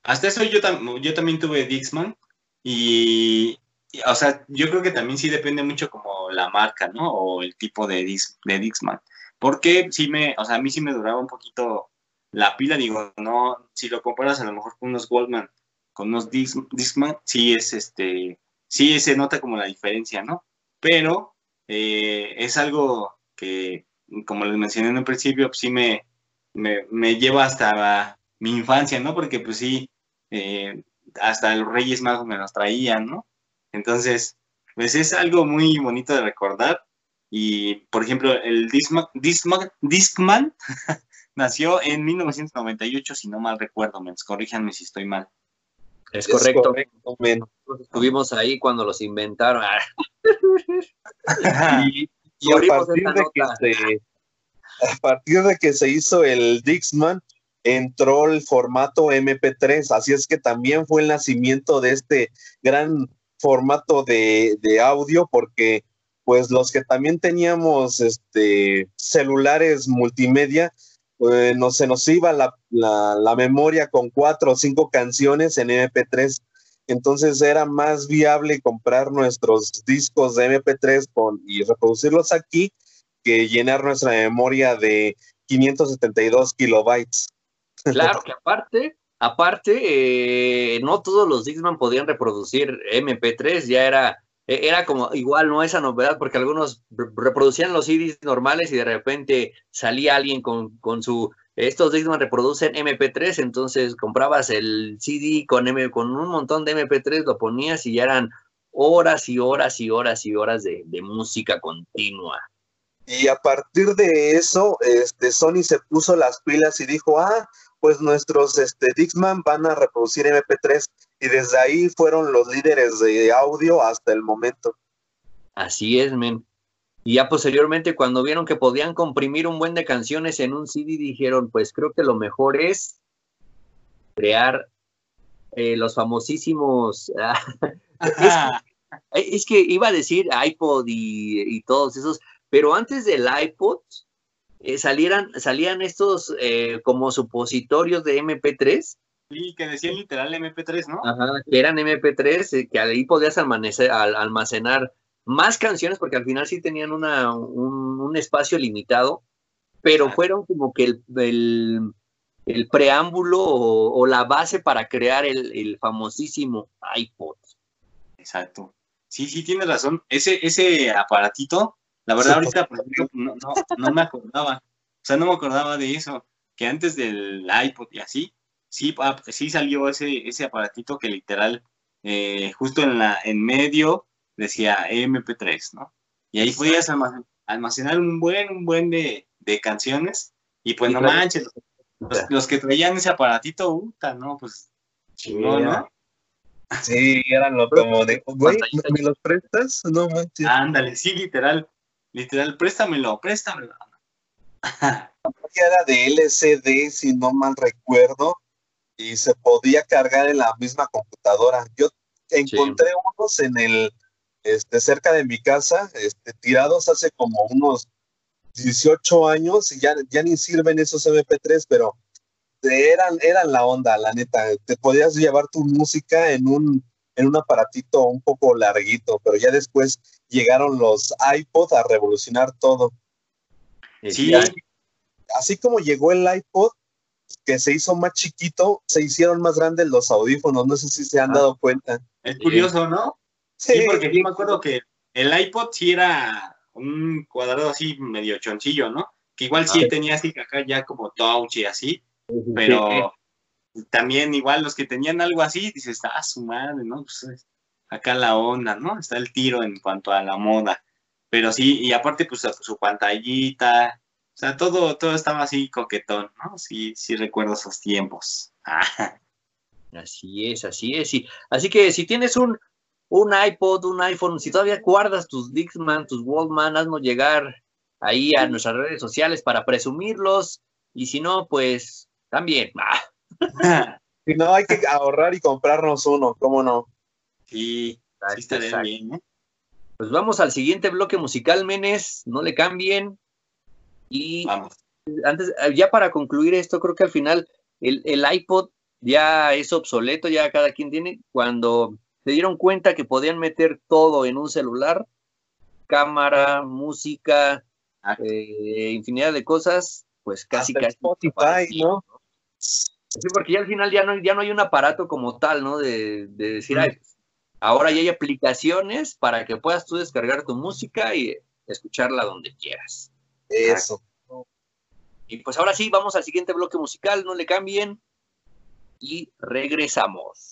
Hasta eso yo, tam- yo también tuve Dixman y, y, o sea, yo creo que también sí depende mucho como la marca, ¿no? O el tipo de, Dix- de Dixman. Porque sí me, o sea, a mí sí me duraba un poquito la pila, digo, no, si lo comparas a lo mejor con unos Goldman, con unos Dix- Dixman, sí es este, sí se nota como la diferencia, ¿no? Pero eh, es algo que, como les mencioné en un principio, pues sí me, me, me lleva hasta mi infancia, ¿no? Porque pues sí, eh, hasta los Reyes Magos me los traían, ¿no? Entonces, pues es algo muy bonito de recordar. Y, por ejemplo, el Discman, Discman, (laughs) Discman nació en 1998, si no mal recuerdo, mens, corríjanme si estoy mal. Es Es correcto. Estuvimos ahí cuando los inventaron. Y, y Y a abrimos partir esta de que nota. se a partir de que se hizo el Dixman entró el formato MP3, así es que también fue el nacimiento de este gran formato de, de audio porque pues los que también teníamos este celulares multimedia eh, no, se nos iba la, la, memoria con cuatro o cinco canciones en MP3 entonces era más viable comprar nuestros discos de MP3 con, y reproducirlos aquí que llenar nuestra memoria de 572 kilobytes. Claro que aparte, aparte, eh, no todos los Dixman podían reproducir MP3, ya era, era como igual, no esa novedad, porque algunos re- reproducían los CDs normales y de repente salía alguien con, con su, estos Dixman reproducen MP3, entonces comprabas el CD con, M, con un montón de MP3, lo ponías y ya eran horas y horas y horas y horas de, de música continua. Y a partir de eso, este, Sony se puso las pilas y dijo, ah, pues nuestros este, Dixman van a reproducir MP3 y desde ahí fueron los líderes de audio hasta el momento. Así es, men. Y ya posteriormente, cuando vieron que podían comprimir un buen de canciones en un CD, dijeron, pues creo que lo mejor es crear eh, los famosísimos... (laughs) es que iba a decir iPod y, y todos esos, pero antes del iPod eh, salieran, salían estos eh, como supositorios de MP3 Sí, que decían literal MP3, ¿no? Ajá, que eran MP3, eh, que ahí podías almacenar, al- almacenar más canciones, porque al final sí tenían una, un, un espacio limitado, pero fueron como que el, el, el preámbulo o, o la base para crear el, el famosísimo iPod. Exacto. Sí, sí, tienes razón. Ese, ese aparatito, la verdad, Sí, ahorita por ejemplo, no, no, no me acordaba. O sea, no me acordaba de eso. Que antes del iPod y así, sí, ah, sí salió ese, ese aparatito que literal, eh, justo en la, en medio, decía MP3, ¿no? Y ahí podías almacenar, almacenar un buen, un buen de, de canciones. Y pues Sí, no claro. manches, los, los que traían ese aparatito, puta, ¿no? Pues chingón, ¿no? (laughs) Sí, eran lo como de, güey. ¿me los prestas? No manches. Ándale, sí, literal. Literal, préstamelo, préstamelo. era de LCD, si no mal recuerdo, y se podía cargar en la misma computadora. Yo encontré unos en el este, cerca de mi casa, este, tirados hace como unos 18 años y ya, ya ni sirven esos MP3, pero eran, eran la onda, la neta. Te podías llevar tu música en un, en un aparatito un poco larguito, pero ya después llegaron los iPod a revolucionar todo. Sí, Así como llegó el iPod, que se hizo más chiquito, se hicieron más grandes los audífonos. No sé si se han Ah. dado cuenta. es curioso, ¿no? Sí, porque sí me acuerdo que el iPod sí era un cuadrado así medio choncillo, ¿no? Que igual sí Ah. tenía así acá ya como touch y así, pero también igual los que tenían algo así, dices, ah, su madre, ¿no? Pues es acá la onda, ¿no? Está el tiro en cuanto a la moda. Pero sí, y aparte, pues su pantallita, o sea, todo, todo estaba así coquetón, ¿no? Sí, sí recuerdo esos tiempos. Ah, (laughs) Así es, así es. Y, así que si tienes un, un iPod, un iPhone, si todavía guardas tus Dixman, tus Walkman, haznos llegar ahí a nuestras redes sociales para presumirlos. Y si no, pues también. Ah, (laughs) (laughs) Si no, hay que ahorrar y comprarnos uno, ¿cómo no? sí, sí estaría exacto. bien, ¿eh? Pues vamos al siguiente bloque musical, Menes. No le cambien. Y Vamos. antes, ya para concluir esto, creo que al final el, el iPod ya es obsoleto, ya cada quien tiene. Cuando se dieron cuenta que podían meter todo en un celular, cámara, música, Ah. eh, infinidad de cosas, pues casi Hasta casi. Spotify, ¿no? Sí, porque ya al final ya no, ya no hay un aparato como tal, ¿no? De, de decir, "Ay, ahora ya hay aplicaciones para que puedas tú descargar tu música y escucharla donde quieras. Eso. Y pues ahora sí, vamos al siguiente bloque musical, no le cambien. Y regresamos.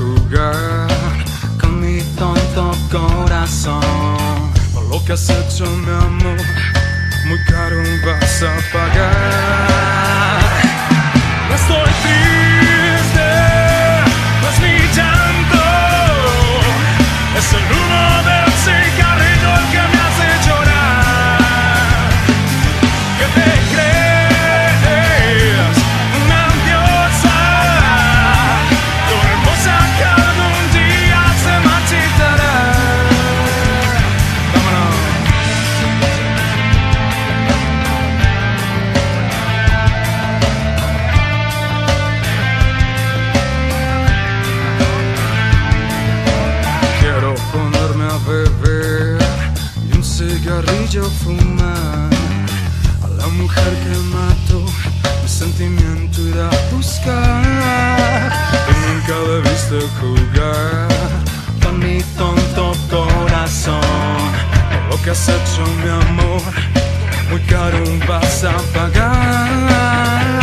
Jugar con mi tonto lo que has hecho, mi amor, muy caro vas a pagar. No estoy mujer que mató mi sentimiento irá a buscar. Tú nunca debiste jugar con mi tonto corazón. Lo que has hecho, mi amor, muy caro vas a pagar.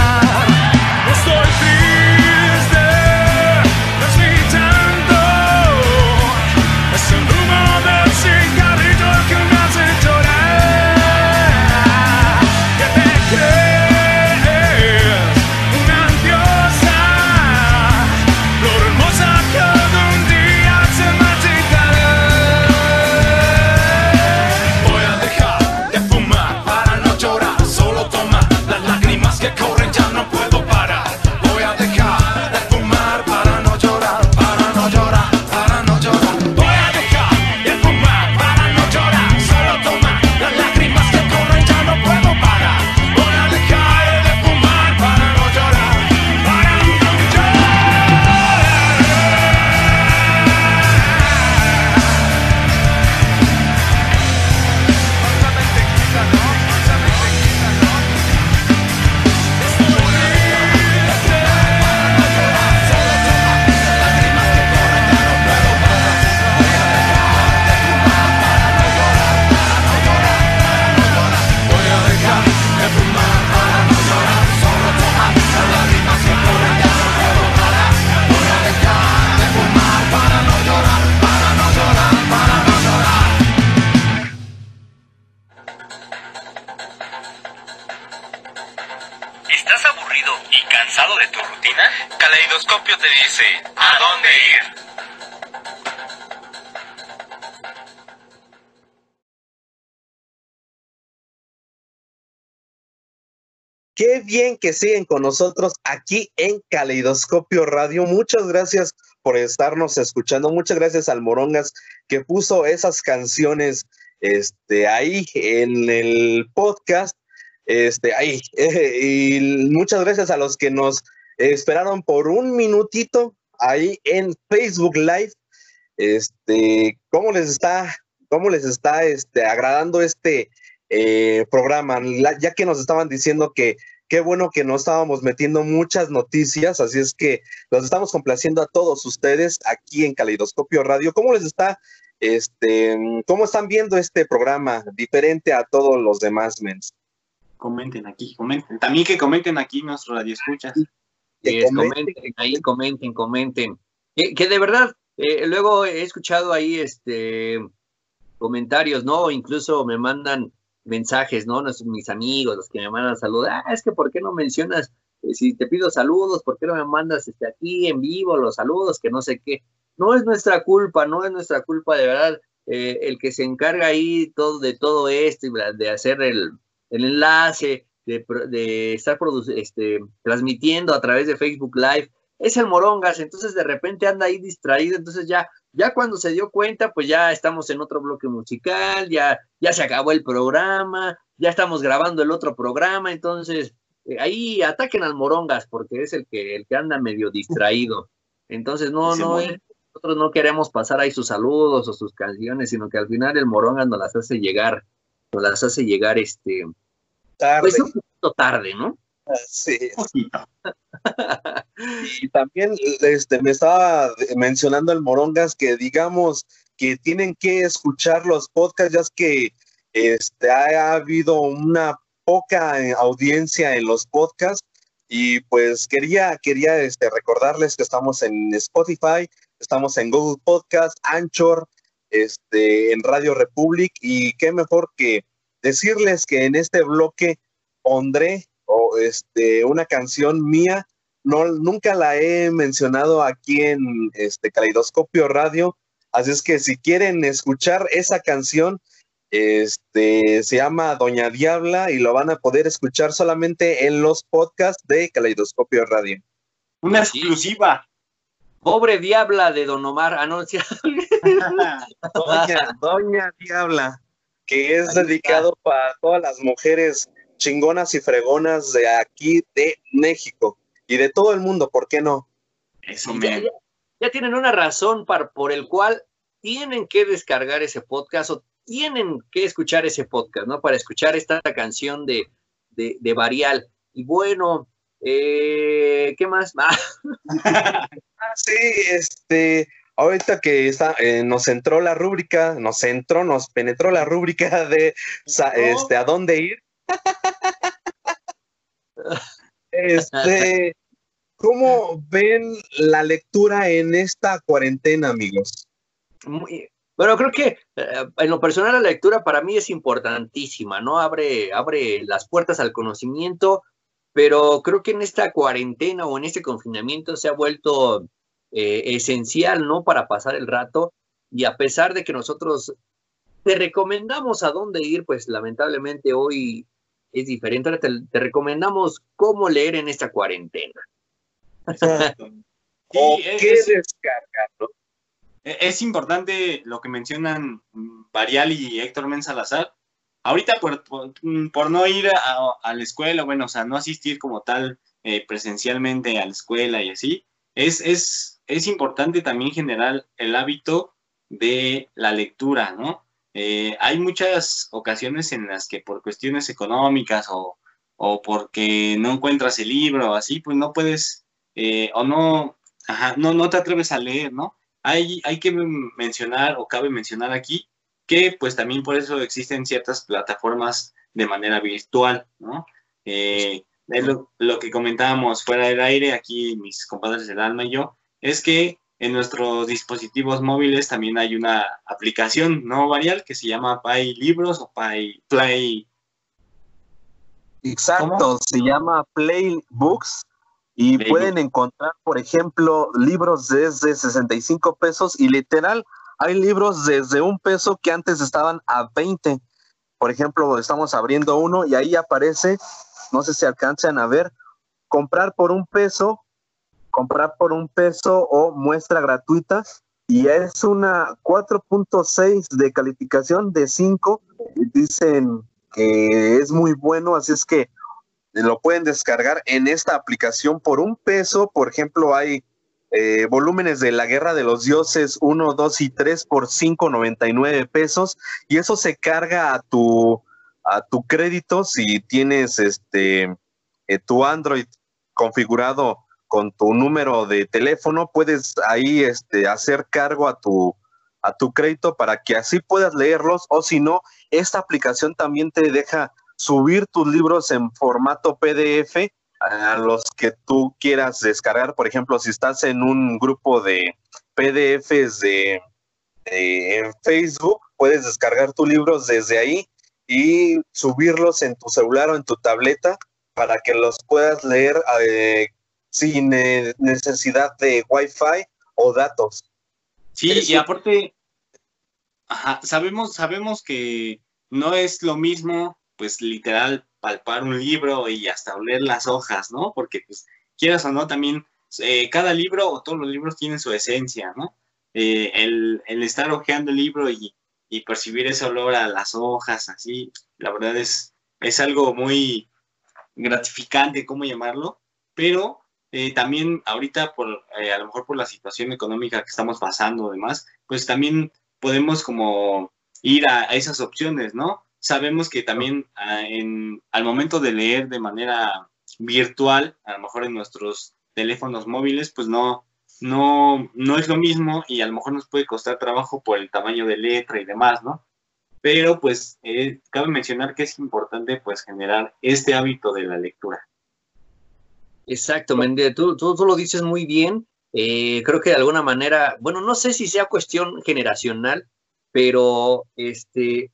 Qué bien que siguen con nosotros aquí en Caleidoscopio Radio. Muchas gracias por estarnos escuchando. Muchas gracias al Morongas que puso esas canciones este, ahí en el podcast. Este, ahí. (laughs) y muchas gracias a los que nos esperaron por un minutito ahí en Facebook Live. Este, ¿cómo les está, cómo les está este, agradando este eh, programa? La- ya que nos estaban diciendo que qué bueno que no estábamos metiendo muchas noticias, así es que los estamos complaciendo a todos ustedes aquí en Caleidoscopio Radio. ¿Cómo les está? Este, ¿cómo están viendo este programa diferente a todos los demás, mens? Comenten aquí, comenten. También que comenten aquí nuestro radio escuchas. Que Es, comenten. comenten ahí, comenten, comenten. Que, que de verdad, eh, luego he escuchado ahí este comentarios, ¿no? Incluso me mandan mensajes, ¿no? Mis amigos, los que me mandan saludos. Ah, es que ¿por qué no mencionas? eh, si te pido saludos, ¿por qué no me mandas este, aquí en vivo los saludos? Que no sé qué. No es nuestra culpa, no es nuestra culpa, de verdad. Eh, el que se encarga ahí todo, de todo esto, de hacer el, el enlace, de, de estar este, transmitiendo a través de Facebook Live, es el Morongas, entonces de repente anda ahí distraído, entonces ya, ya cuando se dio cuenta, pues ya estamos en otro bloque musical, ya, ya se acabó el programa, ya estamos grabando el otro programa, entonces eh, ahí ataquen al Morongas porque es el que, el que anda medio distraído. Entonces no, no, eh, nosotros no queremos pasar ahí sus saludos o sus canciones, sino que al final el Morongas nos las hace llegar, nos las hace llegar este, Tarde. pues un poquito tarde, ¿no? Sí. Un poquito. Y también este, me estaba mencionando el Morongas que digamos que tienen que escuchar los podcasts, ya es que este, ha habido una poca audiencia en los podcasts. Y pues quería, quería este, recordarles que estamos en Spotify, estamos en Google Podcast, Anchor, este, en Radio Republic y qué mejor que decirles que en este bloque pondré o, este, una canción mía. No, nunca la he mencionado aquí en este Caleidoscopio Radio, así es que si quieren escuchar esa canción, este se llama Doña Diabla y lo van a poder escuchar solamente en los podcasts de Caleidoscopio Radio. Una exclusiva. Pobre diabla de Don Omar. Ah, no, sí. (laughs) Doña, Doña Diabla, que es dedicado para todas las mujeres chingonas y fregonas de aquí de México y de todo el mundo, ¿por qué no? Eso, Ya, ya- ya tienen una razón para, por el cual tienen que descargar ese podcast o tienen que escuchar ese podcast, ¿no? Para escuchar esta canción de, de, de Varial. Y bueno, eh, ¿qué más? (laughs) Ah, Ah, sí, este, ahorita que está, eh, nos entró la rúbrica, nos entró, nos penetró la rúbrica de este, a dónde ir. Este, ¿cómo ven la lectura en esta cuarentena, amigos? bueno, creo que eh, en lo personal la lectura para mí es importantísima, ¿no? Abre, abre las puertas al conocimiento, pero creo que en esta cuarentena o en este confinamiento se ha vuelto eh, esencial, ¿no? Para pasar el rato y a pesar de que nosotros te recomendamos a dónde ir, pues lamentablemente hoy es diferente. Ahora te, te recomendamos cómo leer en esta cuarentena. Exacto. (laughs) ¿O Sí, es- qué es- descargar, no? E- Es importante lo que mencionan Varial y Héctor Men Salazar. Ahorita por, por- por no ir a, a la escuela, bueno, o sea, no asistir como tal eh, presencialmente a la escuela y así, es, es, es importante también generar el hábito de la lectura, ¿no? Eh, hay muchas ocasiones en las que por cuestiones económicas o, o porque no encuentras el libro o así, pues no puedes eh, o no, ajá, no, no te atreves a leer, ¿no? hay, hay que mencionar o cabe mencionar aquí que pues también por eso existen ciertas plataformas de manera virtual, ¿no? Eh, lo, lo que comentábamos fuera del aire, aquí mis compadres del alma y yo, es que en nuestros dispositivos móviles también hay una aplicación no varial que se llama Play Libros o Play, Play. Exacto, se llama Playbooks y pueden encontrar, por ejemplo, libros desde 65 pesos y literal, hay libros desde un peso que antes estaban a 20. Por ejemplo, estamos abriendo uno y ahí aparece, no sé si alcanzan a ver, comprar por un peso, comprar por un peso o muestra gratuita y es una 4.6 de calificación de 5. Dicen que es muy bueno, así es que lo pueden descargar en esta aplicación por un peso. Por ejemplo, hay eh, volúmenes de la Guerra de los Dioses 1, 2 y 3 por 5.99 pesos y eso se carga a tu a tu crédito si tienes este eh, tu Android configurado con tu número de teléfono, puedes ahí este, hacer cargo a tu a tu crédito para que así puedas leerlos o si no, esta aplicación también te deja subir tus libros en formato PDF a los que tú quieras descargar. Por ejemplo, si estás en un grupo de PDFs de, en Facebook, puedes descargar tus libros desde ahí y subirlos en tu celular o en tu tableta para que los puedas leer eh, sin eh, necesidad de Wi-Fi o datos. Sí, Eso- y aparte, ajá, sabemos, sabemos que no es lo mismo, pues literal, palpar un libro y hasta oler las hojas, ¿no? Porque, pues, quieras o no, también eh, cada libro o todos los libros tienen su esencia, ¿no? Eh, el, el estar hojeando el libro y, y percibir ese olor a las hojas, así, la verdad es, es algo muy gratificante, ¿cómo llamarlo? Pero eh, también ahorita, por, eh, a lo mejor por la situación económica que estamos pasando, demás, pues también podemos como ir a, a esas opciones, ¿no? Sabemos que también ah, en, al momento de leer de manera virtual, a lo mejor en nuestros teléfonos móviles, pues no, no, no es lo mismo y a lo mejor nos puede costar trabajo por el tamaño de letra y demás, ¿no? Pero pues eh, cabe mencionar que es importante pues generar este hábito de la lectura. Exacto, Mende, tú, tú, tú lo dices muy bien. Eh, creo que de alguna manera, bueno, no sé si sea cuestión generacional, pero este,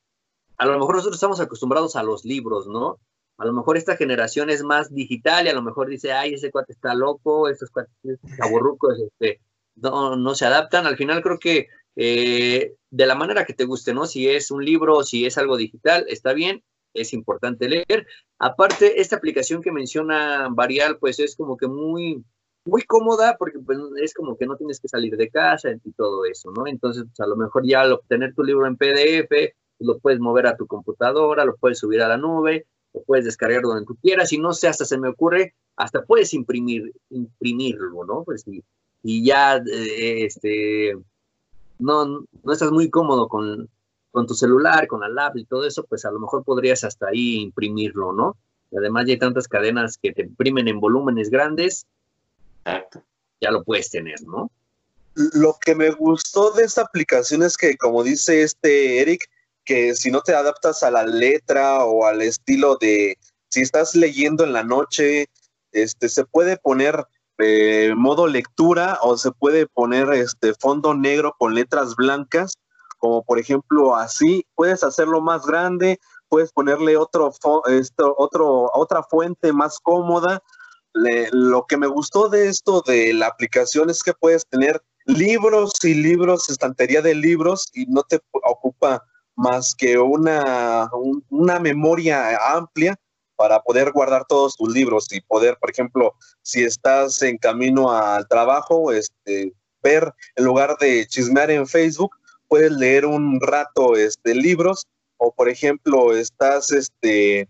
a lo mejor nosotros estamos acostumbrados a los libros, ¿no? A lo mejor esta generación es más digital y a lo mejor dice, ay, ese cuate está loco, estos cuates (laughs) aburrucos, este, no, no se adaptan. Al final creo que eh, de la manera que te guste, ¿no? Si es un libro, si es algo digital, está bien, es importante leer. Aparte, esta aplicación que menciona Varial, pues es como que muy, muy cómoda porque pues, es como que no tienes que salir de casa y todo eso, ¿no? Entonces, pues, a lo mejor ya al obtener tu libro en PDF, pues, lo puedes mover a tu computadora, lo puedes subir a la nube, lo puedes descargar donde tú quieras y no sé, hasta se me ocurre, hasta puedes imprimir, imprimirlo, ¿no? Pues y, ya, eh, este, no, no estás muy cómodo con, con tu celular, con la lab y todo eso, pues a lo mejor podrías hasta ahí imprimirlo, ¿no? Y además ya hay tantas cadenas que te imprimen en volúmenes grandes, Exacto. ya lo puedes tener, ¿no? Lo que me gustó de esta aplicación es que, como dice este Eric, que si no te adaptas a la letra o al estilo de, si estás leyendo en la noche, este, se puede poner eh, modo lectura o se puede poner este fondo negro con letras blancas, como por ejemplo así, puedes hacerlo más grande, puedes ponerle otro, esto, otro, otra fuente más cómoda. Le- lo que me gustó de esto de la aplicación es que puedes tener libros y libros, estantería de libros y no te ocupa más que una, un- una memoria amplia para poder guardar todos tus libros y poder, por ejemplo, si estás en camino al trabajo, este, ver, en lugar de chismear en Facebook, puedes leer un rato este, libros o, por ejemplo, estás, este,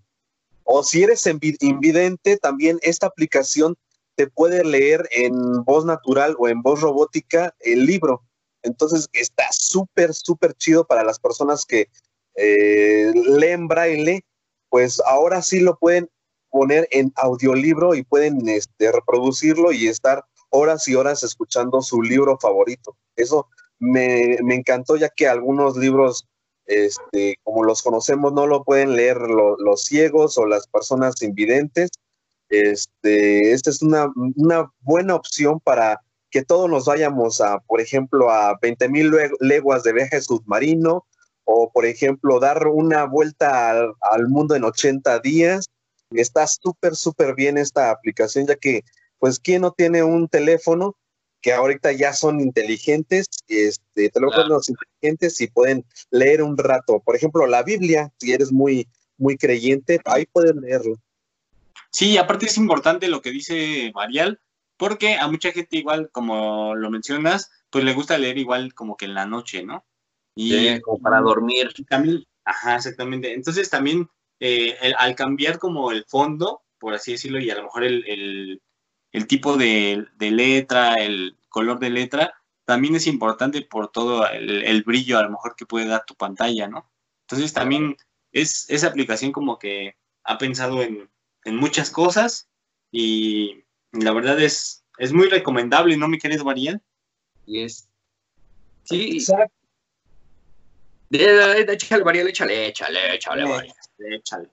o si eres invi- invidente, también esta aplicación te puede leer en voz natural o en voz robótica el libro. Entonces está súper, súper chido para las personas que eh, leen braille, pues ahora sí lo pueden poner en audiolibro y pueden este, reproducirlo y estar horas y horas escuchando su libro favorito. Eso me, me encantó ya que algunos libros, este, como los conocemos, no lo pueden leer lo- los ciegos o las personas invidentes. Este, esta es una, una buena opción para que todos nos vayamos a, por ejemplo, a 20 mil leguas de viaje submarino o, por ejemplo, dar una vuelta al, al mundo en 80 días. Está súper, súper bien esta aplicación, ya que, pues, ¿quién no tiene un teléfono que ahorita ya son inteligentes, este, teléfonos inteligentes y pueden leer un rato? Por ejemplo, la Biblia, si eres muy, muy creyente, ahí pueden leerlo. Sí, aparte es importante lo que dice Marial, porque a mucha gente igual, como lo mencionas, pues le gusta leer igual como que en la noche, ¿no? Y Sí, como para dormir. también, ajá, exactamente. Entonces también eh, el- al cambiar como el fondo, por así decirlo, y a lo mejor el, el- el tipo de, de letra, el color de letra, también es importante por todo el, el brillo a lo mejor que puede dar tu pantalla, ¿no? Entonces también es esa aplicación como que ha pensado en, en muchas cosas y la verdad es, es muy recomendable, ¿no, mi querido Mariel? Y es. Sí, Exacto. de, de, de- échale, Variel, échale, échale, échale, Variel. Échale.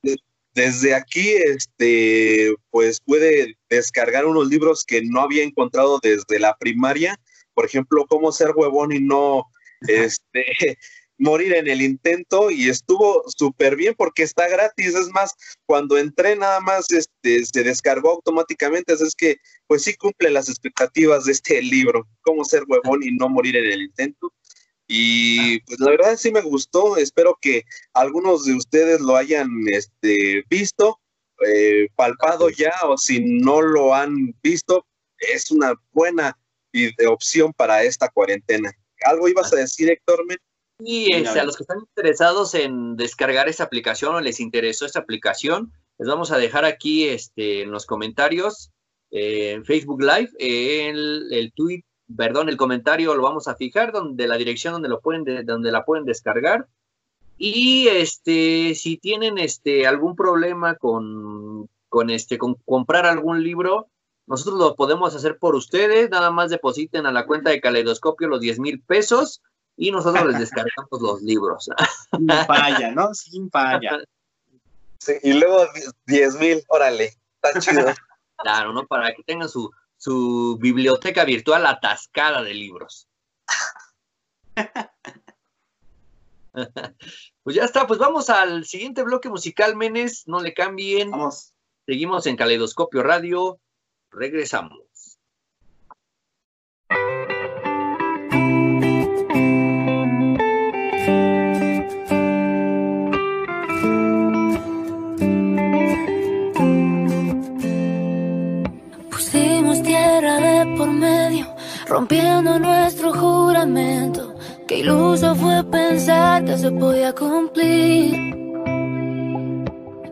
Desde aquí, este, pues puede descargar unos libros que no había encontrado desde la primaria. Por ejemplo, cómo ser huevón y no, este, (laughs) morir en el intento. Y estuvo súper bien porque está gratis. Es más, cuando entré nada más, este, se descargó automáticamente. Así es que, pues sí cumple las expectativas de este libro. Cómo ser huevón y no morir en el intento. Y pues la verdad sí me gustó. Espero que algunos de ustedes lo hayan este, visto, eh, palpado ya, o si no lo han visto, es una buena ide- opción para esta cuarentena. ¿Algo ibas a decir, Héctor? Men? Y este, a los que están interesados en descargar esta aplicación o les interesó esta aplicación, les vamos a dejar aquí este, en los comentarios, eh, en Facebook Live, el, el tweet, perdón, el comentario lo vamos a fijar, donde la dirección donde lo pueden, de- donde la pueden descargar. Y este, si tienen este algún problema con, con este, con comprar algún libro, nosotros lo podemos hacer por ustedes. Nada más depositen a la cuenta de Caleidoscopio los 10 mil pesos y nosotros les descargamos los libros. Sin falla, ¿no? Sin falla. Sí, y luego 10 mil, órale, está chido. (laughs) Claro, ¿no? Para que tengan su, su biblioteca virtual atascada de libros. (laughs) Pues ya está, pues vamos al siguiente bloque musical, Menes, no le cambien. Vamos. Seguimos en Caleidoscopio Radio. Regresamos. Rompiendo nuestro juramento. Qué iluso fue pensar que se podía cumplir.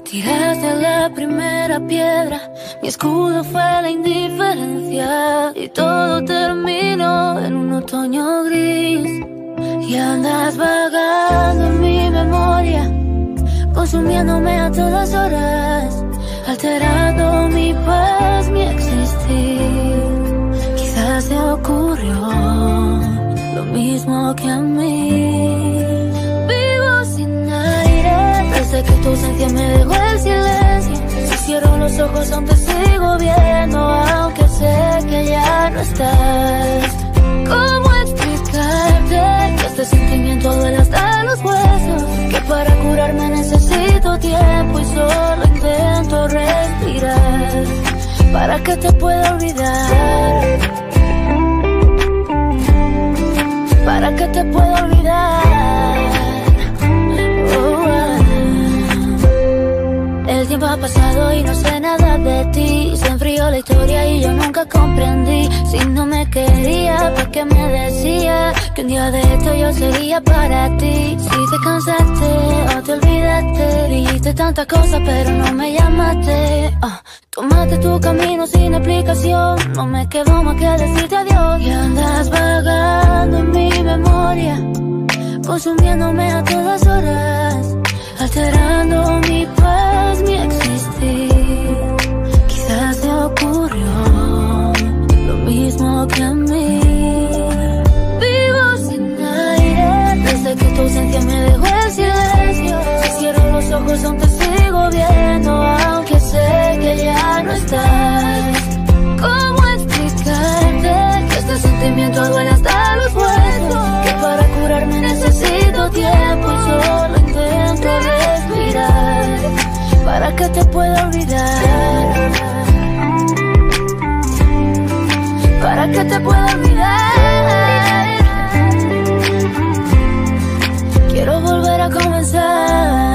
Tiraste la primera piedra, mi escudo fue la indiferencia y todo terminó en un otoño gris. Y andas vagando en mi memoria, consumiéndome a todas horas, alterando mi paz, mi existir. Ocurrió lo mismo que a mí. Vivo sin aire, desde que tu ausencia me dejó el silencio. Si cierro los ojos aún sigo viendo, aunque sé que ya no estás. ¿Cómo explicarte que este sentimiento duele hasta los huesos? Que para curarme necesito tiempo y solo intento respirar. ¿Para que te pueda olvidar? ¿Para que te pueda olvidar? Tiempo ha pasado y no sé nada de ti. Se enfrió la historia y yo nunca comprendí. Si no me quería, ¿por qué me decía que un día de esto yo sería para ti? Si te cansaste o te olvidaste, dijiste tantas cosas pero no me llamaste. Ah, tomaste tu camino sin explicación. No me quedó más que decirte adiós. Y andas vagando en mi memoria, consumiéndome a todas horas alterando mi paz, mismo que te pueda olvidar. Quiero volver a comenzar.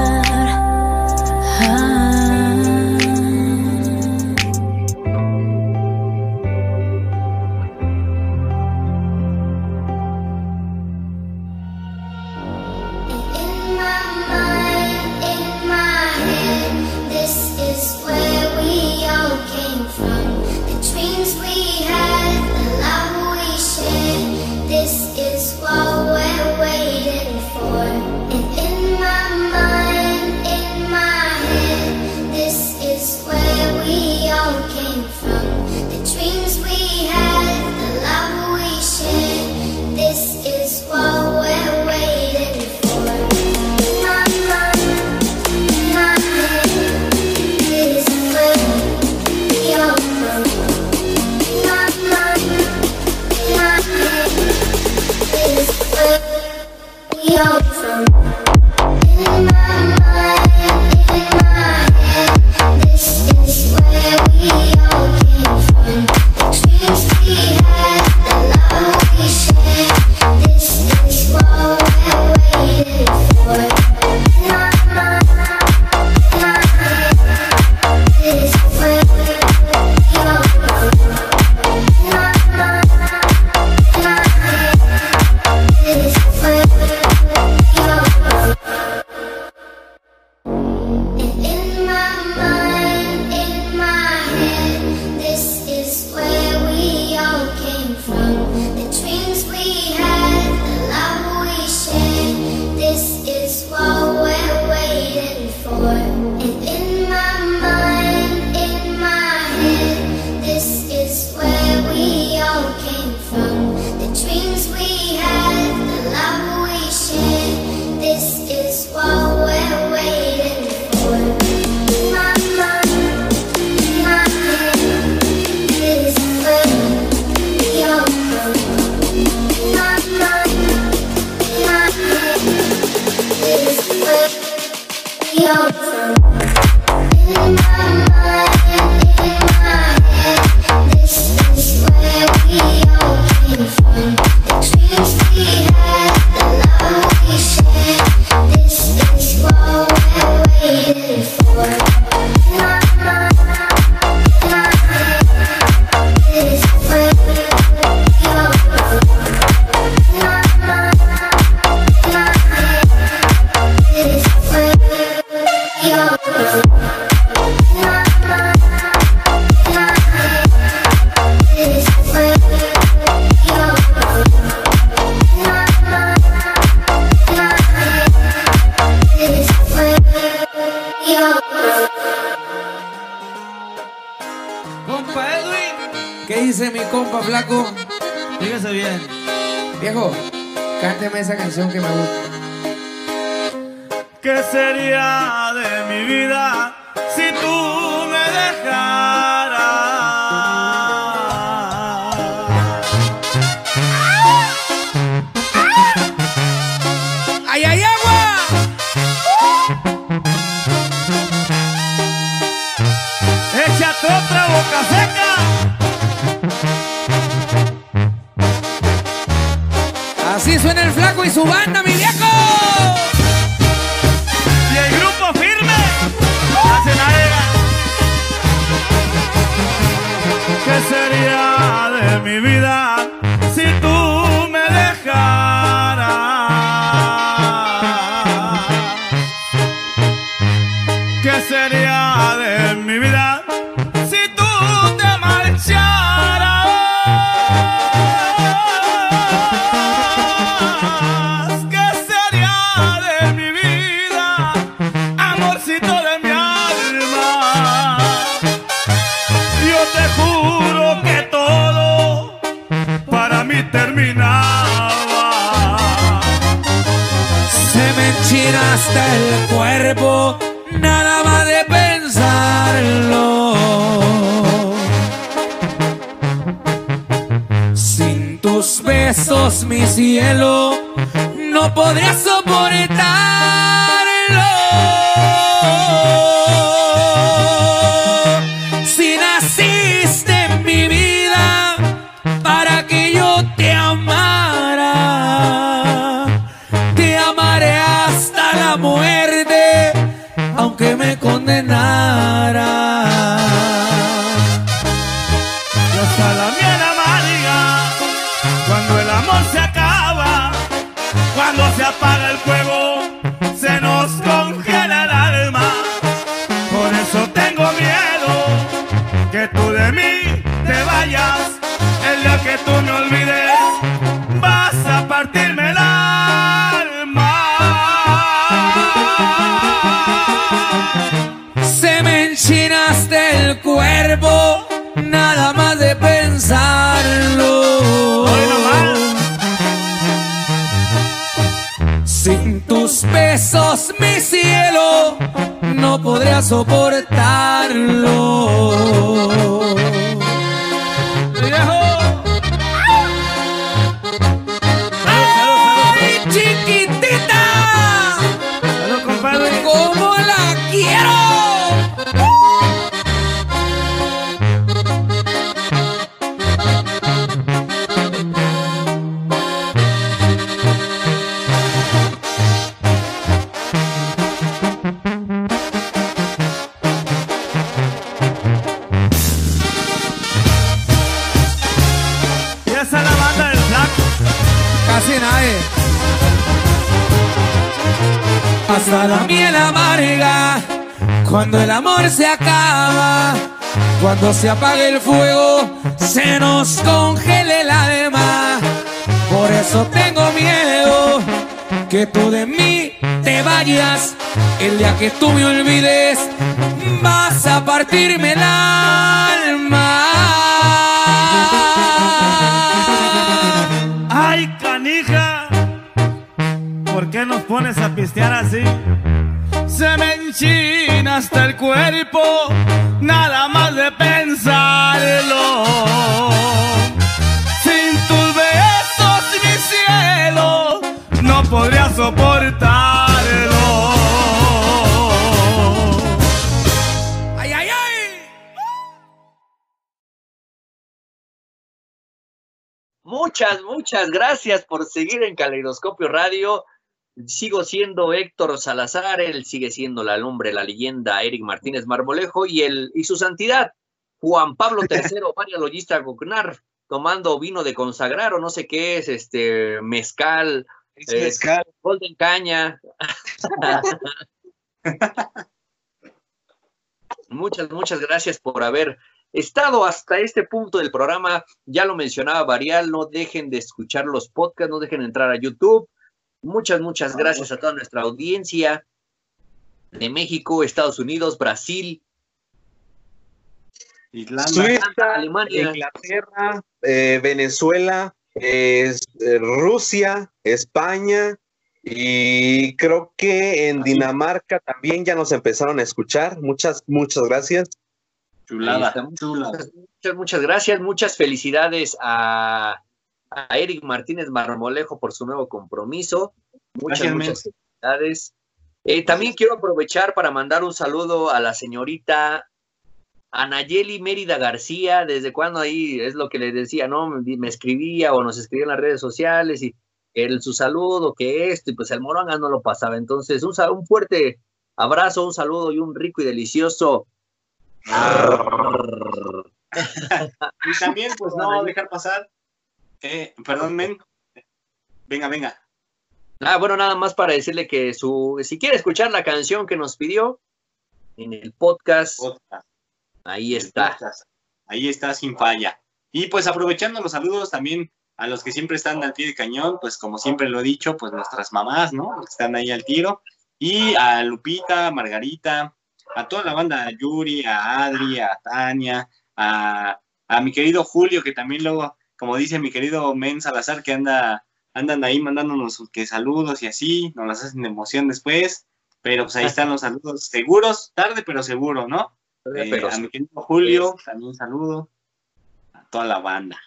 Cuando se apaga el fuego, se nos congela el alma. Por eso tengo miedo que tú de mí te vayas, el día que tú me olvides, vas a partirme el alma. Se me enchina hasta el cuerpo, soportarlo. Cuando se apague el fuego, se nos congele el alma. Por eso tengo miedo que tú de mí te vayas. El día que tú me olvides, vas a partirme el alma. Ay, canija, ¿por qué nos pones a pistear así? Se me enchina hasta el cuerpo, nada más Muchas, muchas gracias por seguir en Caleidoscopio Radio. Sigo siendo Héctor Salazar, él sigue siendo la lumbre, la leyenda Eric Martínez Marmolejo y, el, y su santidad Juan Pablo (laughs) III, María Logista Gugnar, tomando vino de consagrar o no sé qué es, este mezcal, eh, mezcal. Golden Caña. (laughs) (laughs) muchas, muchas gracias por haber estado hasta este punto del programa. Ya lo mencionaba Varial, no dejen de escuchar los podcasts, no dejen de entrar a YouTube. Muchas, muchas gracias a toda nuestra audiencia de México, Estados Unidos, Brasil. Irlanda. Suiza, Alemania. Inglaterra, eh, Venezuela, eh, eh, Rusia, España y creo que en Dinamarca también ya nos empezaron a escuchar. Muchas, muchas gracias. Chulada. Muchas, muchas gracias, muchas felicidades a, a Eric Martínez Marmolejo por su nuevo compromiso. Muchas, Gracias, muchas felicidades. Eh, también quiero aprovechar para mandar un saludo a la señorita Anayeli Mérida García, desde cuando ahí es lo que le decía, ¿no? Me, me escribía o nos escribía en las redes sociales y el, su saludo, que esto, y pues el Moronga no lo pasaba. Entonces, un, un fuerte abrazo, un saludo y un rico y delicioso. Y también, pues no dejar pasar. eh, perdón, men. Venga, venga. Ah, bueno, nada más para decirle que su, si quiere escuchar la canción que nos pidió en el podcast, Podcast. ahí está. Podcast. Ahí está, sin falla. Y pues aprovechando los saludos también a los que siempre están al pie de cañón, pues como siempre lo he dicho, pues nuestras mamás, ¿no? Que Están ahí al tiro. Y a Lupita, Margarita, a toda la banda, a Yuri, a Adri, a Tania, a, a mi querido Julio, que también luego, como dice mi querido Men Salazar, que anda, andan ahí mandándonos que saludos y así, nos las hacen de emoción después. Pero pues ahí están los saludos seguros, tarde pero seguro, ¿no? Eh, Pero a sí. mi querido Julio, también saludo. A toda la banda.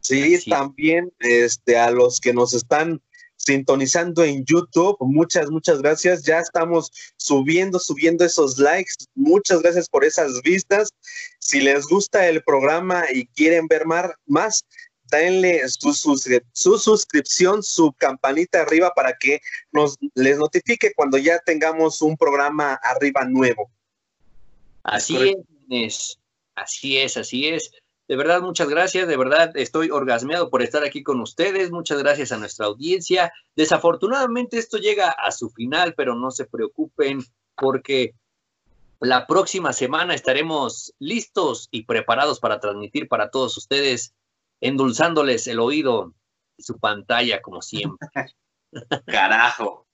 Sí, Así. también este, a los que nos están sintonizando en YouTube, muchas, muchas gracias. Ya estamos subiendo, subiendo esos likes. Muchas gracias por esas vistas. Si les gusta el programa y quieren ver más, denle su, suscri- su suscripción, su campanita arriba para que nos les notifique cuando ya tengamos un programa arriba nuevo. Así es, Inés. así es, así es. De verdad, muchas gracias. De verdad, estoy orgasmeado por estar aquí con ustedes. Muchas gracias a nuestra audiencia. Desafortunadamente, esto llega a su final, pero no se preocupen porque la próxima semana estaremos listos y preparados para transmitir para todos ustedes, endulzándoles el oído y su pantalla, como siempre. (laughs) Carajo.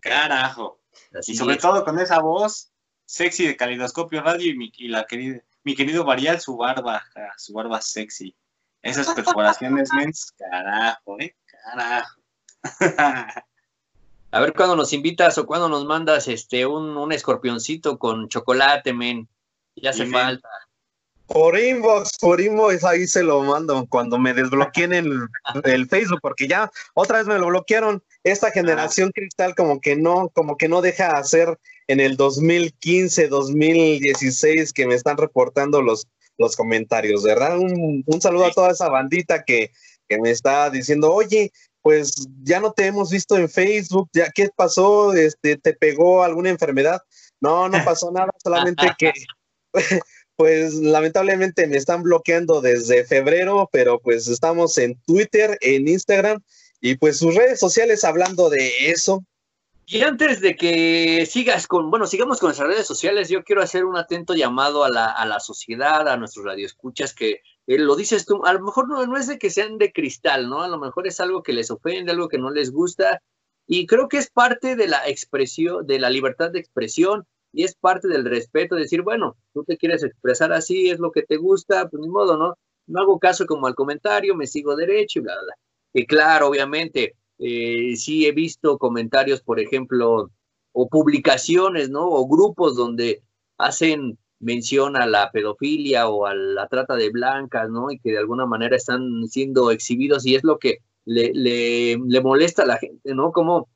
Carajo. Así Y sobre es. todo con esa voz sexy de Calidoscopio Radio y mi, y la querida, mi querido Varial, su barba, su barba sexy. Esas (laughs) perforaciones, mens, carajo, eh, carajo. (laughs) A ver cuándo nos invitas o cuándo nos mandas este un, un escorpioncito con chocolate, men. Ya hace falta. Por inbox, por inbox, ahí se lo mando cuando me desbloqueen el, el Facebook, porque ya otra vez me lo bloquearon. Esta generación cristal como que no, como que no deja hacer en el 2015, 2016 que me están reportando los, los comentarios, ¿verdad? Un, un saludo a toda esa bandita que, que me está diciendo, oye, pues ya no te hemos visto en Facebook, ya qué pasó, este, te pegó alguna enfermedad. No, no (laughs) pasó nada, solamente que (laughs) pues lamentablemente me están bloqueando desde febrero, pero pues estamos en Twitter, en Instagram y pues sus redes sociales hablando de eso. Y antes de que sigas con, bueno, sigamos con nuestras redes sociales, yo quiero hacer un atento llamado a la, a la sociedad, a nuestros radioescuchas, que eh, lo dices tú, a lo mejor no, no es de que sean de cristal, ¿no? A lo mejor es algo que les ofende, algo que no les gusta, y creo que es parte de la expresión, de la libertad de expresión, y es parte del respeto, decir, bueno, tú te quieres expresar así, es lo que te gusta, pues ni modo, ¿no? No hago caso como al comentario, me sigo derecho y bla, bla, bla. Y claro, obviamente, eh, sí he visto comentarios, por ejemplo, o publicaciones, ¿no? O grupos donde hacen mención a la pedofilia o a la trata de blancas, ¿no? Y que de alguna manera están siendo exhibidos y es lo que le, le, le molesta a la gente, ¿no? Como,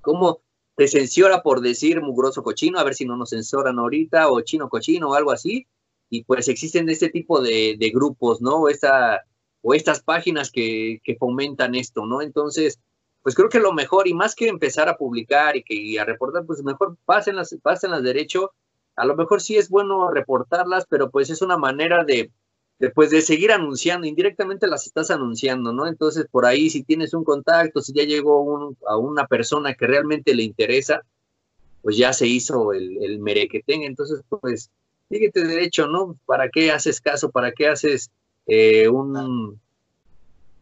como te censura por decir mugroso cochino, a ver si no nos censuran ahorita, o chino cochino o algo así. Y pues existen este tipo de, de grupos, ¿no? Esta, o estas páginas que, que fomentan esto, ¿no? Entonces, pues creo que lo mejor, y más que empezar a publicar y, que, y a reportar, pues mejor pásenlas, pásenlas derecho. A lo mejor sí es bueno reportarlas, pero pues es una manera de, de, pues de seguir anunciando, indirectamente las estás anunciando, ¿no? Entonces, por ahí, si tienes un contacto, si ya llegó un, a una persona que realmente le interesa, pues ya se hizo el, el merequetén. Entonces, pues, síguete derecho, ¿no? ¿Para qué haces caso? ¿Para qué haces eh, un,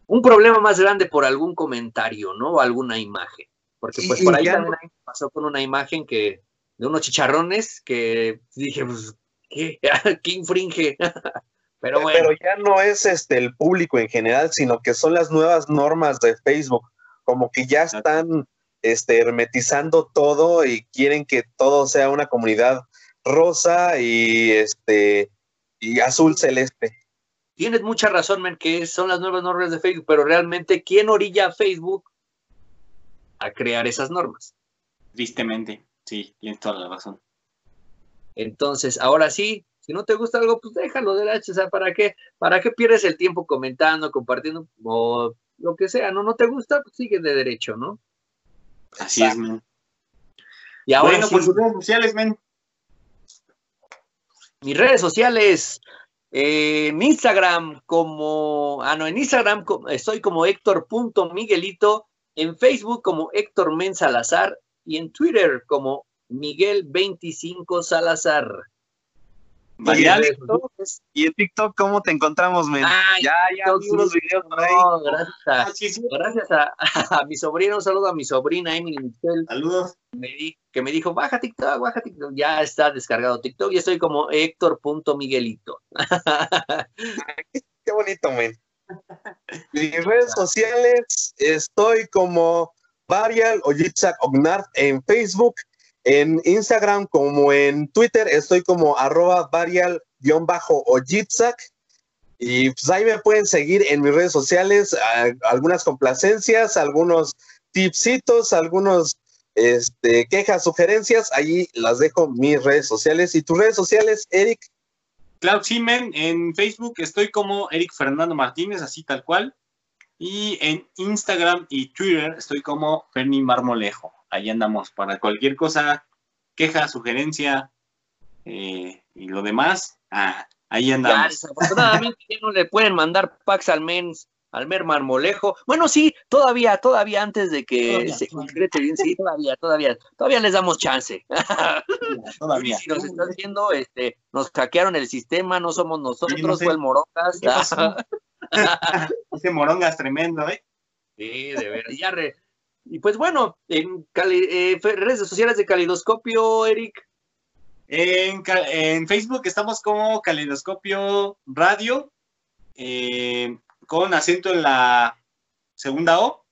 un problema más grande por algún comentario, ¿no? O alguna imagen. Porque pues por ahí ya también pasó con una imagen que de unos chicharrones que dije, pues, ¿Qué, (laughs) ¿Qué infringe? (laughs) Pero bueno. Pero ya no es este el público en general, sino que son las nuevas normas de Facebook, como que ya están este, hermetizando todo y quieren que todo sea una comunidad rosa y este y azul celeste. Tienes mucha razón, men, que son las nuevas normas de Facebook, pero realmente, ¿quién orilla a Facebook a crear esas normas? Tristemente, sí, tienes toda la razón. Entonces, ahora sí, si no te gusta algo, pues déjalo de o sea, ¿para qué? ¿Para qué pierdes el tiempo comentando, compartiendo o lo que sea? ¿No, no te gusta? Pues sigue de derecho, ¿no? Así es, men. Y ahora bueno, sí, por sus redes sociales, men. mis redes sociales, eh, en Instagram como, ah no, en Instagram estoy como Héctor.miguelito, en Facebook como Héctor Men Salazar y en Twitter como Miguel25 Salazar. Y en, TikTok, y en TikTok, ¿cómo te encontramos, men? Ay, ya, ya TikTok, vi unos sí. videos por ahí. No, gracias a, Ah, sí, sí. gracias a, (laughs) a mi sobrina, un saludo a mi sobrina Emily Michelle, Saludos. me di- que me dijo, baja TikTok, baja TikTok. Ya está descargado TikTok y estoy como Héctor.miguelito. (laughs) Qué bonito, men. Mis redes sociales, estoy como Varial o Yitzhak Ognard en Facebook, en Instagram como en Twitter, estoy como arroba Varial-o Y pues ahí me pueden seguir en mis redes sociales, algunas complacencias, algunos tipsitos, algunos este, quejas, sugerencias, ahí las dejo mis redes sociales. ¿Y tus redes sociales, Eric? Claro, sí, men. En Facebook estoy como Eric Fernando Martínez, así tal cual. Y en Instagram y Twitter estoy como Ferni Marmolejo. Ahí andamos para cualquier cosa, queja, sugerencia eh, y lo demás. Ah, ahí Ya, andamos. desafortunadamente ya no le pueden mandar packs al mens, al mer marmolejo. Bueno, sí, todavía, todavía antes de que Todavía, se todavía. concrete bien, sí, todavía, todavía, todavía les damos chance. (laughs) Todavía. Si nos estás viendo, este, nos hackearon el sistema, no somos nosotros, no sé. fue el Morongas. (laughs) (laughs) Ese morongas tremendo, ¿eh? Sí, de veras, ya re- Y pues bueno, en cali- eh, redes sociales de Calidoscopio, Eric. En, Facebook estamos como Caleidoscopio Radio, eh, con acento en la segunda O.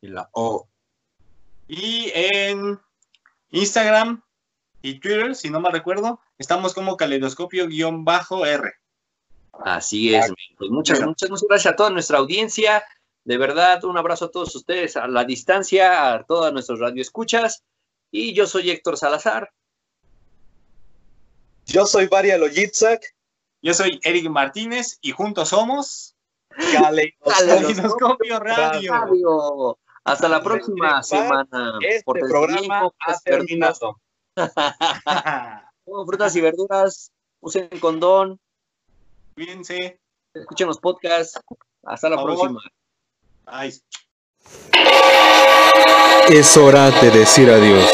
Y la O. Y en Instagram y Twitter, si no me recuerdo, estamos como Caleidoscopio-R. Así es, pues muchas, muchas, muchas gracias a toda nuestra audiencia. De verdad, un abrazo a todos ustedes a la distancia, a todas nuestras radioescuchas. Y yo soy Héctor Salazar. Yo soy Varial o Yitzhak. Yo soy Eric Martínez y juntos somos Caleidoscopio. Radio. Radio. Hasta la próxima Este semana. Este Pórtense programa ha frutas y verduras. terminado. Frutas y verduras, usen condón, Cuídense. escuchen los podcasts. Hasta la Por próxima. Ay. Es hora de decir adiós.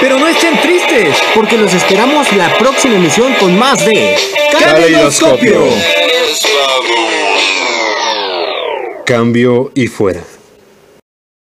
Pero no estén tristes, porque los esperamos la próxima emisión con más de Caleidoscopio. Cambio y fuera.